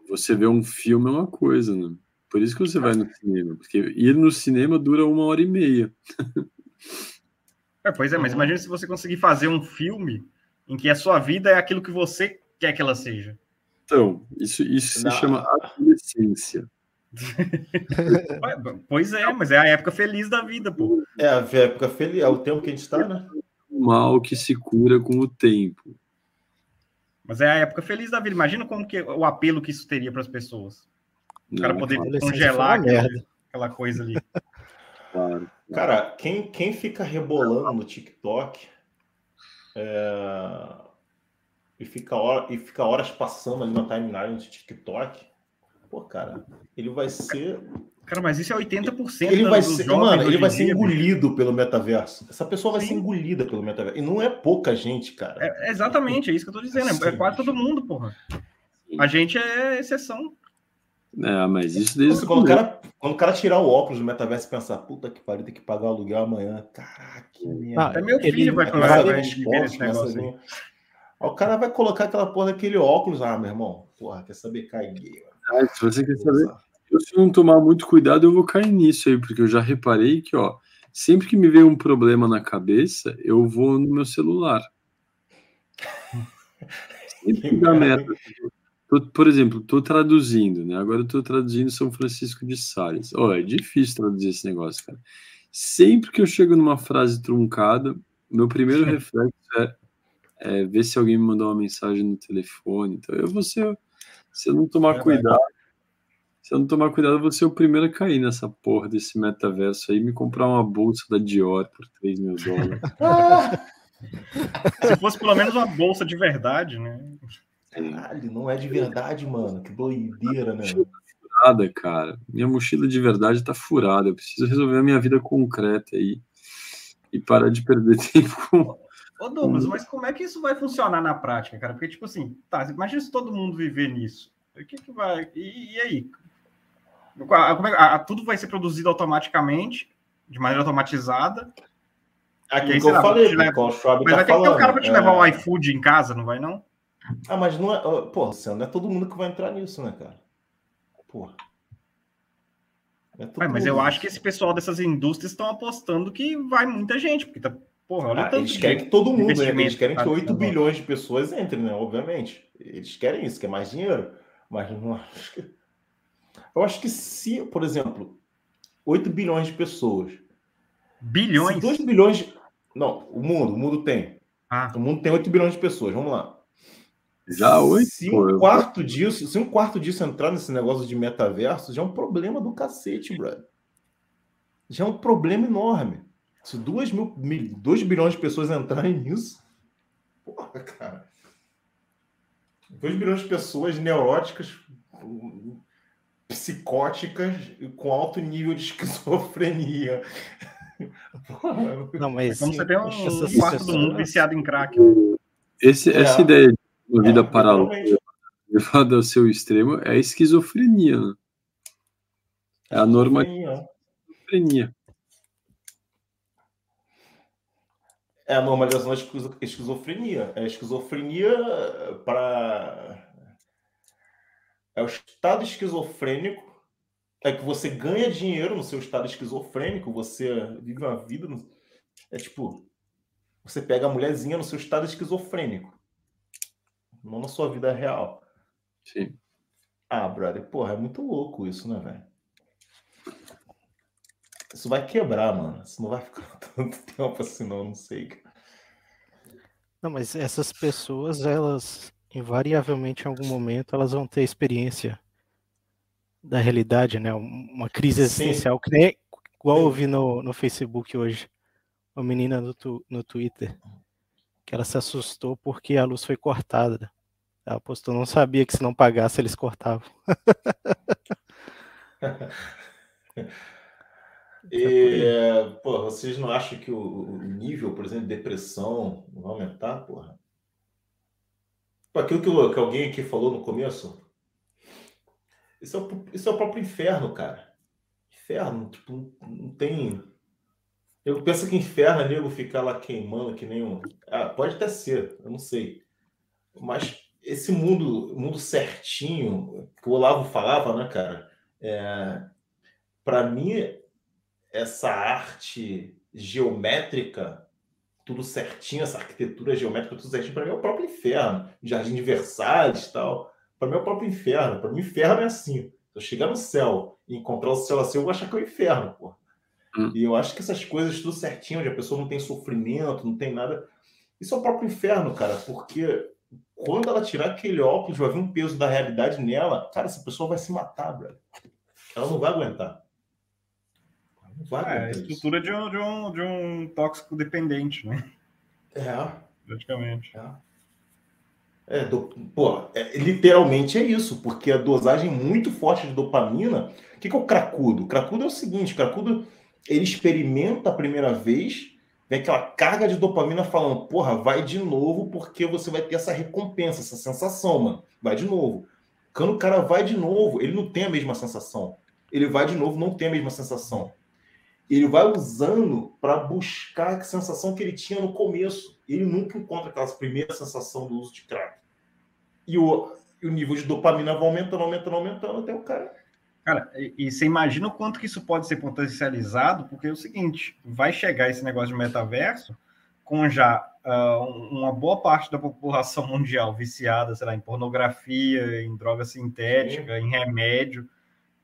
Você vê um filme é uma coisa, né? Por isso que você vai no cinema. Porque ir no cinema dura uma hora e meia. É, pois é, mas imagine se você conseguir fazer um filme em que a sua vida é aquilo que você quer que ela seja. Então, isso, isso se chama adolescência. pois é, mas é a época feliz da vida, pô. É a época feliz, é o tempo que a gente está, né? O mal que se cura com o tempo. Mas é a época feliz da vida. Imagina como que o apelo que isso teria para as pessoas. O cara poder congelar aquela, aquela coisa ali. Claro. Cara, quem, quem fica rebolando no TikTok é, e, fica hora, e fica horas passando ali na timeline do TikTok, pô, cara, ele vai ser. Cara, mas isso é 80% ele vai ser, Mano, ele vai ser engolido pelo metaverso. Essa pessoa vai Sim. ser engolida pelo metaverso. E não é pouca gente, cara. É, exatamente, é isso que eu tô dizendo. É, é quase todo mundo, porra. A gente é exceção. É, mas isso desde quando, o cara, quando o cara tirar o óculos do metaverso e pensar, puta que pariu, tem que pagar o aluguel amanhã. Caraca, que merda. Ah, é meu filho ele vai começar a ver esse negócio aí. O cara vai colocar aquela porra daquele óculos, ah, meu irmão, porra, quer saber, cai gay. Ah, se você quer saber, se não tomar muito cuidado, eu vou cair nisso aí, porque eu já reparei que, ó, sempre que me vem um problema na cabeça, eu vou no meu celular. Sempre dá merda. Tô, por exemplo, estou traduzindo, né? Agora estou traduzindo São Francisco de Sales. Oh, é difícil traduzir esse negócio, cara. Sempre que eu chego numa frase truncada, meu primeiro reflexo é, é, ver se alguém me mandou uma mensagem no telefone. Então, eu vou ser, se eu não tomar é cuidado, se eu não tomar cuidado, eu vou ser o primeiro a cair nessa porra desse metaverso aí, me comprar uma bolsa da Dior por 3 mil dólares. se fosse pelo menos uma bolsa de verdade, né? Caralho, não é de verdade, mano. Que doideira, né? Furada, cara. Minha mochila de verdade tá furada. Eu preciso resolver a minha vida concreta aí e parar de perder tempo com. Ô, Douglas, mas como é que isso vai funcionar na prática, cara? Porque, tipo assim, tá, imagina se todo mundo viver nisso. O que que vai. E, e aí? É, tudo vai ser produzido automaticamente, de maneira automatizada. Aquilo que eu falei, né? Mas tá vai ter que ter um cara para te é... levar o iFood em casa, não vai não? Ah, mas não é. Luciano, não é todo mundo que vai entrar nisso, né, cara? Porra. É mas eu acho que esse pessoal dessas indústrias estão apostando que vai muita gente, porque tá. Porra, olha ah, tanto eles querem que todo mundo entre, eles querem que 8 bilhões de pessoas entrem, né? Obviamente. Eles querem isso, quer mais dinheiro. Mas não acho que. Eu acho que se, por exemplo, 8 bilhões de pessoas. Bilhões? Se 2 bilhões. De... Não, o mundo, o mundo tem. Ah. O mundo tem 8 bilhões de pessoas, vamos lá. Já oito. Se um quarto disso, se um quarto disso entrar nesse negócio de metaverso, já é um problema do cacete, brother. Já é um problema enorme. Se duas mil, mil, dois bilhões de pessoas entrarem nisso, porra, cara. Dois bilhões de pessoas neuróticas, psicóticas com alto nível de esquizofrenia. Porra, não, mas como você tem um, um quarto do mundo viciado em crack. Esse, é. Essa ideia de uma vida é, paralela levada ao seu extremo é a esquizofrenia. Né? É a norma esquizofrenia. É a normalização da esquizofrenia. É a esquizofrenia para. É o estado esquizofrênico. É que você ganha dinheiro no seu estado esquizofrênico, você vive uma vida. No... É tipo. Você pega a mulherzinha no seu estado esquizofrênico não na sua vida real. Sim. Ah, brother, porra, é muito louco isso, né, velho? Isso vai quebrar, mano. Isso não vai ficar tanto tempo assim, não, não sei. Não, mas essas pessoas, elas, invariavelmente, em algum momento, elas vão ter experiência da realidade, né? Uma crise existencial, Sim. que nem igual eu vi no, no Facebook hoje. Uma menina no, tu, no Twitter que ela se assustou porque a luz foi cortada. Ela postou, não sabia que se não pagasse eles cortavam. e, pô, vocês não acham que o, nível, por exemplo, de depressão vai aumentar, porra? Aquilo que, que alguém aqui falou no começo, Isso é, o, isso é o próprio inferno, cara. Inferno, tipo, não tem. Eu penso que inferno é nego ficar lá queimando que nem um. Ah, pode até ser, eu não sei. Mas esse mundo, mundo certinho, que o Olavo falava, né, cara? É, para mim, essa arte geométrica, tudo certinho, essa arquitetura geométrica, tudo certinho, para mim é o próprio inferno. Jardim de Versalhes tal. Para mim é o próprio inferno. Para mim, o inferno é assim. Se eu chegar no céu e encontrar o céu assim, eu vou achar que é o inferno, pô. Hum. E eu acho que essas coisas tudo certinho, onde a pessoa não tem sofrimento, não tem nada. Isso é o próprio inferno, cara, porque quando ela tirar aquele óculos, vai vir um peso da realidade nela, cara, essa pessoa vai se matar, velho. Ela não vai aguentar. Vai é a estrutura de um, de, um, de um tóxico dependente, né? É. Praticamente. É. É, do, pô, é, literalmente é isso, porque a dosagem muito forte de dopamina. O que, que é o cracudo? O cracudo é o seguinte: o cracudo ele experimenta a primeira vez, vem aquela carga de dopamina falando, porra, vai de novo, porque você vai ter essa recompensa, essa sensação, mano. Vai de novo. Quando o cara vai de novo, ele não tem a mesma sensação. Ele vai de novo, não tem a mesma sensação. Ele vai usando para buscar a sensação que ele tinha no começo. Ele nunca encontra aquela primeira sensação do uso de crack. E o, e o nível de dopamina vai aumentando, aumentando, aumentando até o cara Cara, e, e, você imagina o quanto que isso pode ser potencializado, porque é o seguinte, vai chegar esse negócio de metaverso com já uh, uma boa parte da população mundial viciada, sei lá, em pornografia, em droga sintética, Sim. em remédio.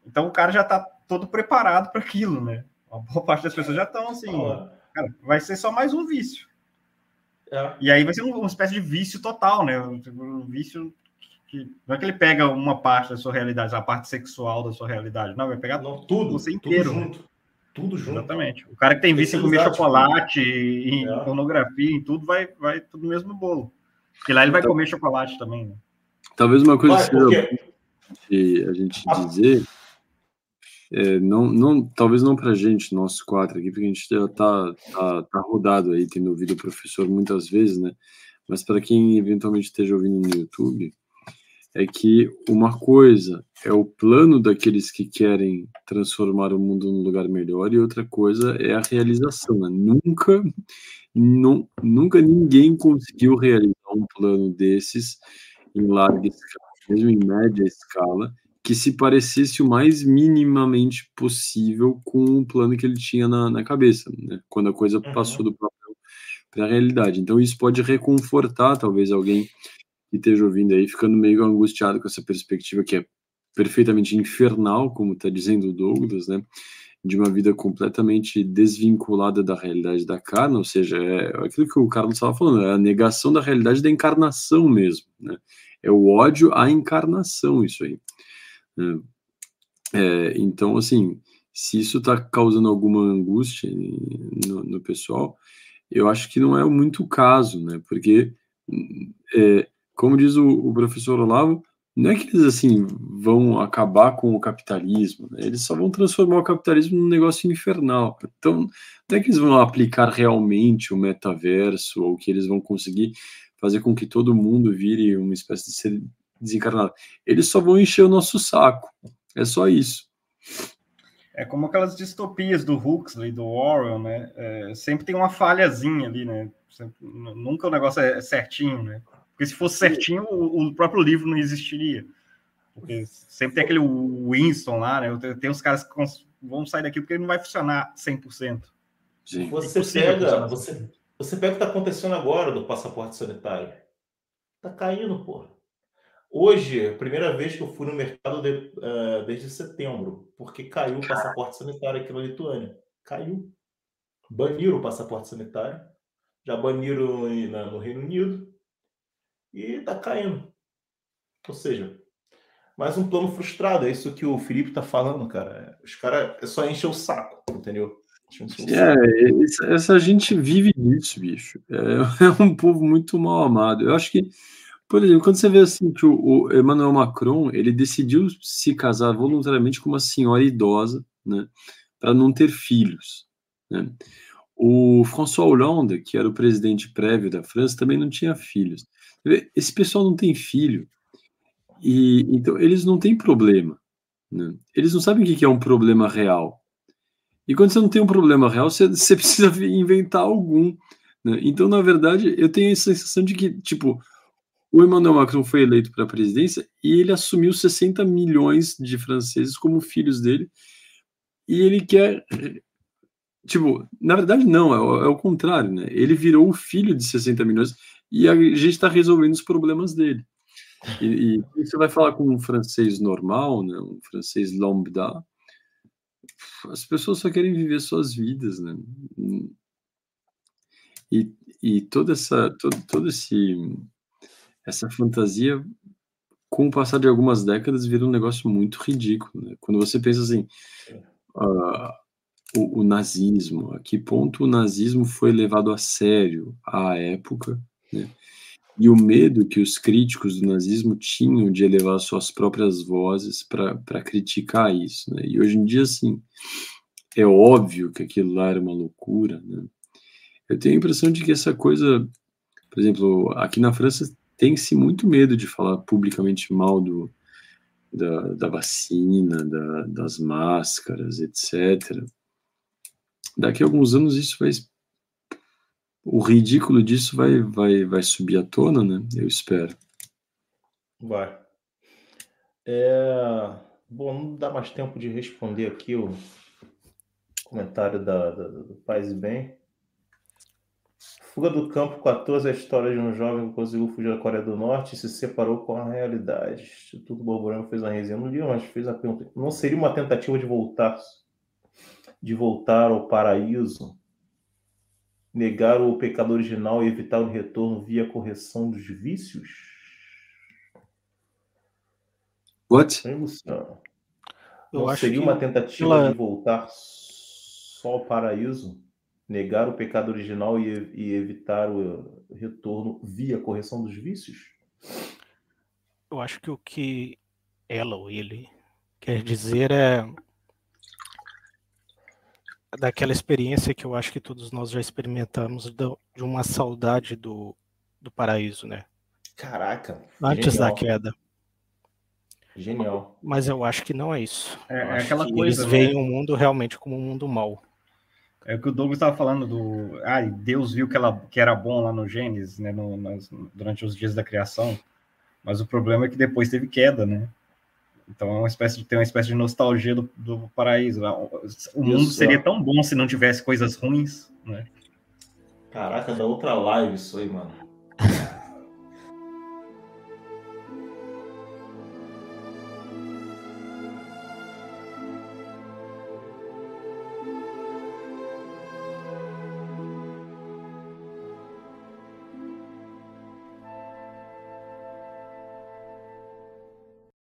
Então o cara já está todo preparado para aquilo, né? Uma boa parte das pessoas já estão assim, cara, vai ser só mais um vício. É. E aí vai ser uma espécie de vício total, né? Um vício que não é que ele pega uma parte da sua realidade, a parte sexual da sua realidade, não, vai pegar não, tudo, você inteiro. Tudo junto. Tudo junto. Exatamente. O cara que tem vício em comer chocolate, em é. pornografia, em tudo, vai, vai tudo no mesmo bolo. Porque lá ele vai então, comer chocolate também, né? Talvez uma coisa vai, porque... que a gente dizer, é, não, não, talvez não para a gente, nós quatro aqui, porque a gente já tá, tá, tá rodado aí, tendo ouvido o professor muitas vezes, né? Mas para quem eventualmente esteja ouvindo no YouTube, é que uma coisa é o plano daqueles que querem transformar o mundo num lugar melhor e outra coisa é a realização. Né? Nunca, nu, nunca ninguém conseguiu realizar um plano desses em larga escala, mesmo em média escala, que se parecesse o mais minimamente possível com o plano que ele tinha na, na cabeça, né? quando a coisa uhum. passou do papel para a realidade. Então isso pode reconfortar talvez alguém que esteja ouvindo aí, ficando meio angustiado com essa perspectiva que é perfeitamente infernal, como está dizendo o Douglas, né? De uma vida completamente desvinculada da realidade da carne, ou seja, é aquilo que o Carlos estava falando, é a negação da realidade da encarnação mesmo, né? É o ódio à encarnação, isso aí. Né? É, então, assim, se isso está causando alguma angústia no, no, pessoal, eu acho que não é muito o caso, né? Porque é, como diz o, o, professor Olavo, não é que eles assim vão acabar com o capitalismo, né? eles só vão transformar o capitalismo num negócio infernal. Então, não é que eles vão aplicar realmente o metaverso ou que eles vão conseguir fazer com que todo mundo vire uma espécie de desencarnado. Eles só vão encher o nosso saco. É só isso. É como aquelas distopias do Huxley, do Orwell, né? É, sempre tem uma falhazinha ali, né? Sempre, nunca o negócio é certinho, né? Porque se fosse certinho, o, o próprio livro não existiria. Porque sempre tem aquele Winston lá, né? Tem uns caras que vão sair daqui porque ele não vai funcionar 100%. Sim. Você pega, você, você pega o que está acontecendo agora do passaporte sanitário. Tá caindo, pô. Hoje, primeira vez que eu fui no mercado de, uh, desde setembro, porque caiu o passaporte sanitário aqui na Lituânia. Caiu. Baniram o passaporte sanitário. Já baniram no Reino Unido e tá caindo. Ou seja, mais um plano frustrado. É isso que o Felipe tá falando, cara. Os caras é só encher o saco, entendeu? É, essa, essa gente vive disso, bicho. É, é, um povo muito mal amado. Eu acho que, por exemplo, quando você vê assim que o, o Emmanuel Macron ele decidiu se casar voluntariamente com uma senhora idosa, né, para não ter filhos, né? O François Hollande, que era o presidente prévio da França, também não tinha filhos. Esse pessoal não tem filho. E então eles não têm problema. Né? Eles não sabem o que é um problema real. E quando você não tem um problema real, você, você precisa inventar algum. Né? Então, na verdade, eu tenho a sensação de que, tipo, o Emmanuel Macron foi eleito para a presidência e ele assumiu 60 milhões de franceses como filhos dele. E ele quer. Tipo, na verdade, não, é o, é o contrário, né? Ele virou o filho de 60 milhões e a gente está resolvendo os problemas dele. E, e, você vai falar com um francês normal, né, um francês lambda, as pessoas só querem viver suas vidas, né? E, e toda essa, todo, todo esse, essa fantasia, com o passar de algumas décadas, vira um negócio muito ridículo. Né? Quando você pensa assim, uh, o, o, nazismo, a que ponto o nazismo foi levado a sério à época, né? e o medo que os críticos do nazismo tinham de elevar suas próprias vozes para criticar isso. Né? E hoje em dia, assim, é óbvio que aquilo lá era uma loucura. Né? Eu tenho a impressão de que essa coisa, por exemplo, aqui na França tem-se muito medo de falar publicamente mal do, da, da vacina, da, das máscaras, etc. Daqui a alguns anos isso vai o ridículo disso vai, vai, vai subir à tona, né? Eu espero. Vai. É... Bom, não dá mais tempo de responder aqui o comentário da, da do Paz e Bem. Fuga do Campo 14 é a história de um jovem que conseguiu fugir da Coreia do Norte e se separou com a realidade. O Instituto Borborema fez uma resenha no livro, mas fez a pergunta: não seria uma tentativa de voltar de voltar ao paraíso negar o pecado original e evitar o retorno via correção dos vícios? What? Eu Não seria uma tentativa ela... de voltar só ao paraíso? Negar o pecado original e, e evitar o retorno via correção dos vícios? Eu acho que o que ela ou ele quer dizer é daquela experiência que eu acho que todos nós já experimentamos de uma saudade do, do paraíso, né? Caraca. Antes genial. da queda. Genial. Mas eu acho que não é isso. É, é aquela coisa. Eles né? veem o mundo realmente como um mundo mau. É o que o Douglas estava falando do. Ah, Deus viu que, ela, que era bom lá no Gênesis, né? No, nas, durante os dias da criação. Mas o problema é que depois teve queda, né? Então é uma espécie de tem uma espécie de nostalgia do, do paraíso. O mundo isso, seria tão bom se não tivesse coisas ruins, né? Caraca, da outra live isso aí, mano.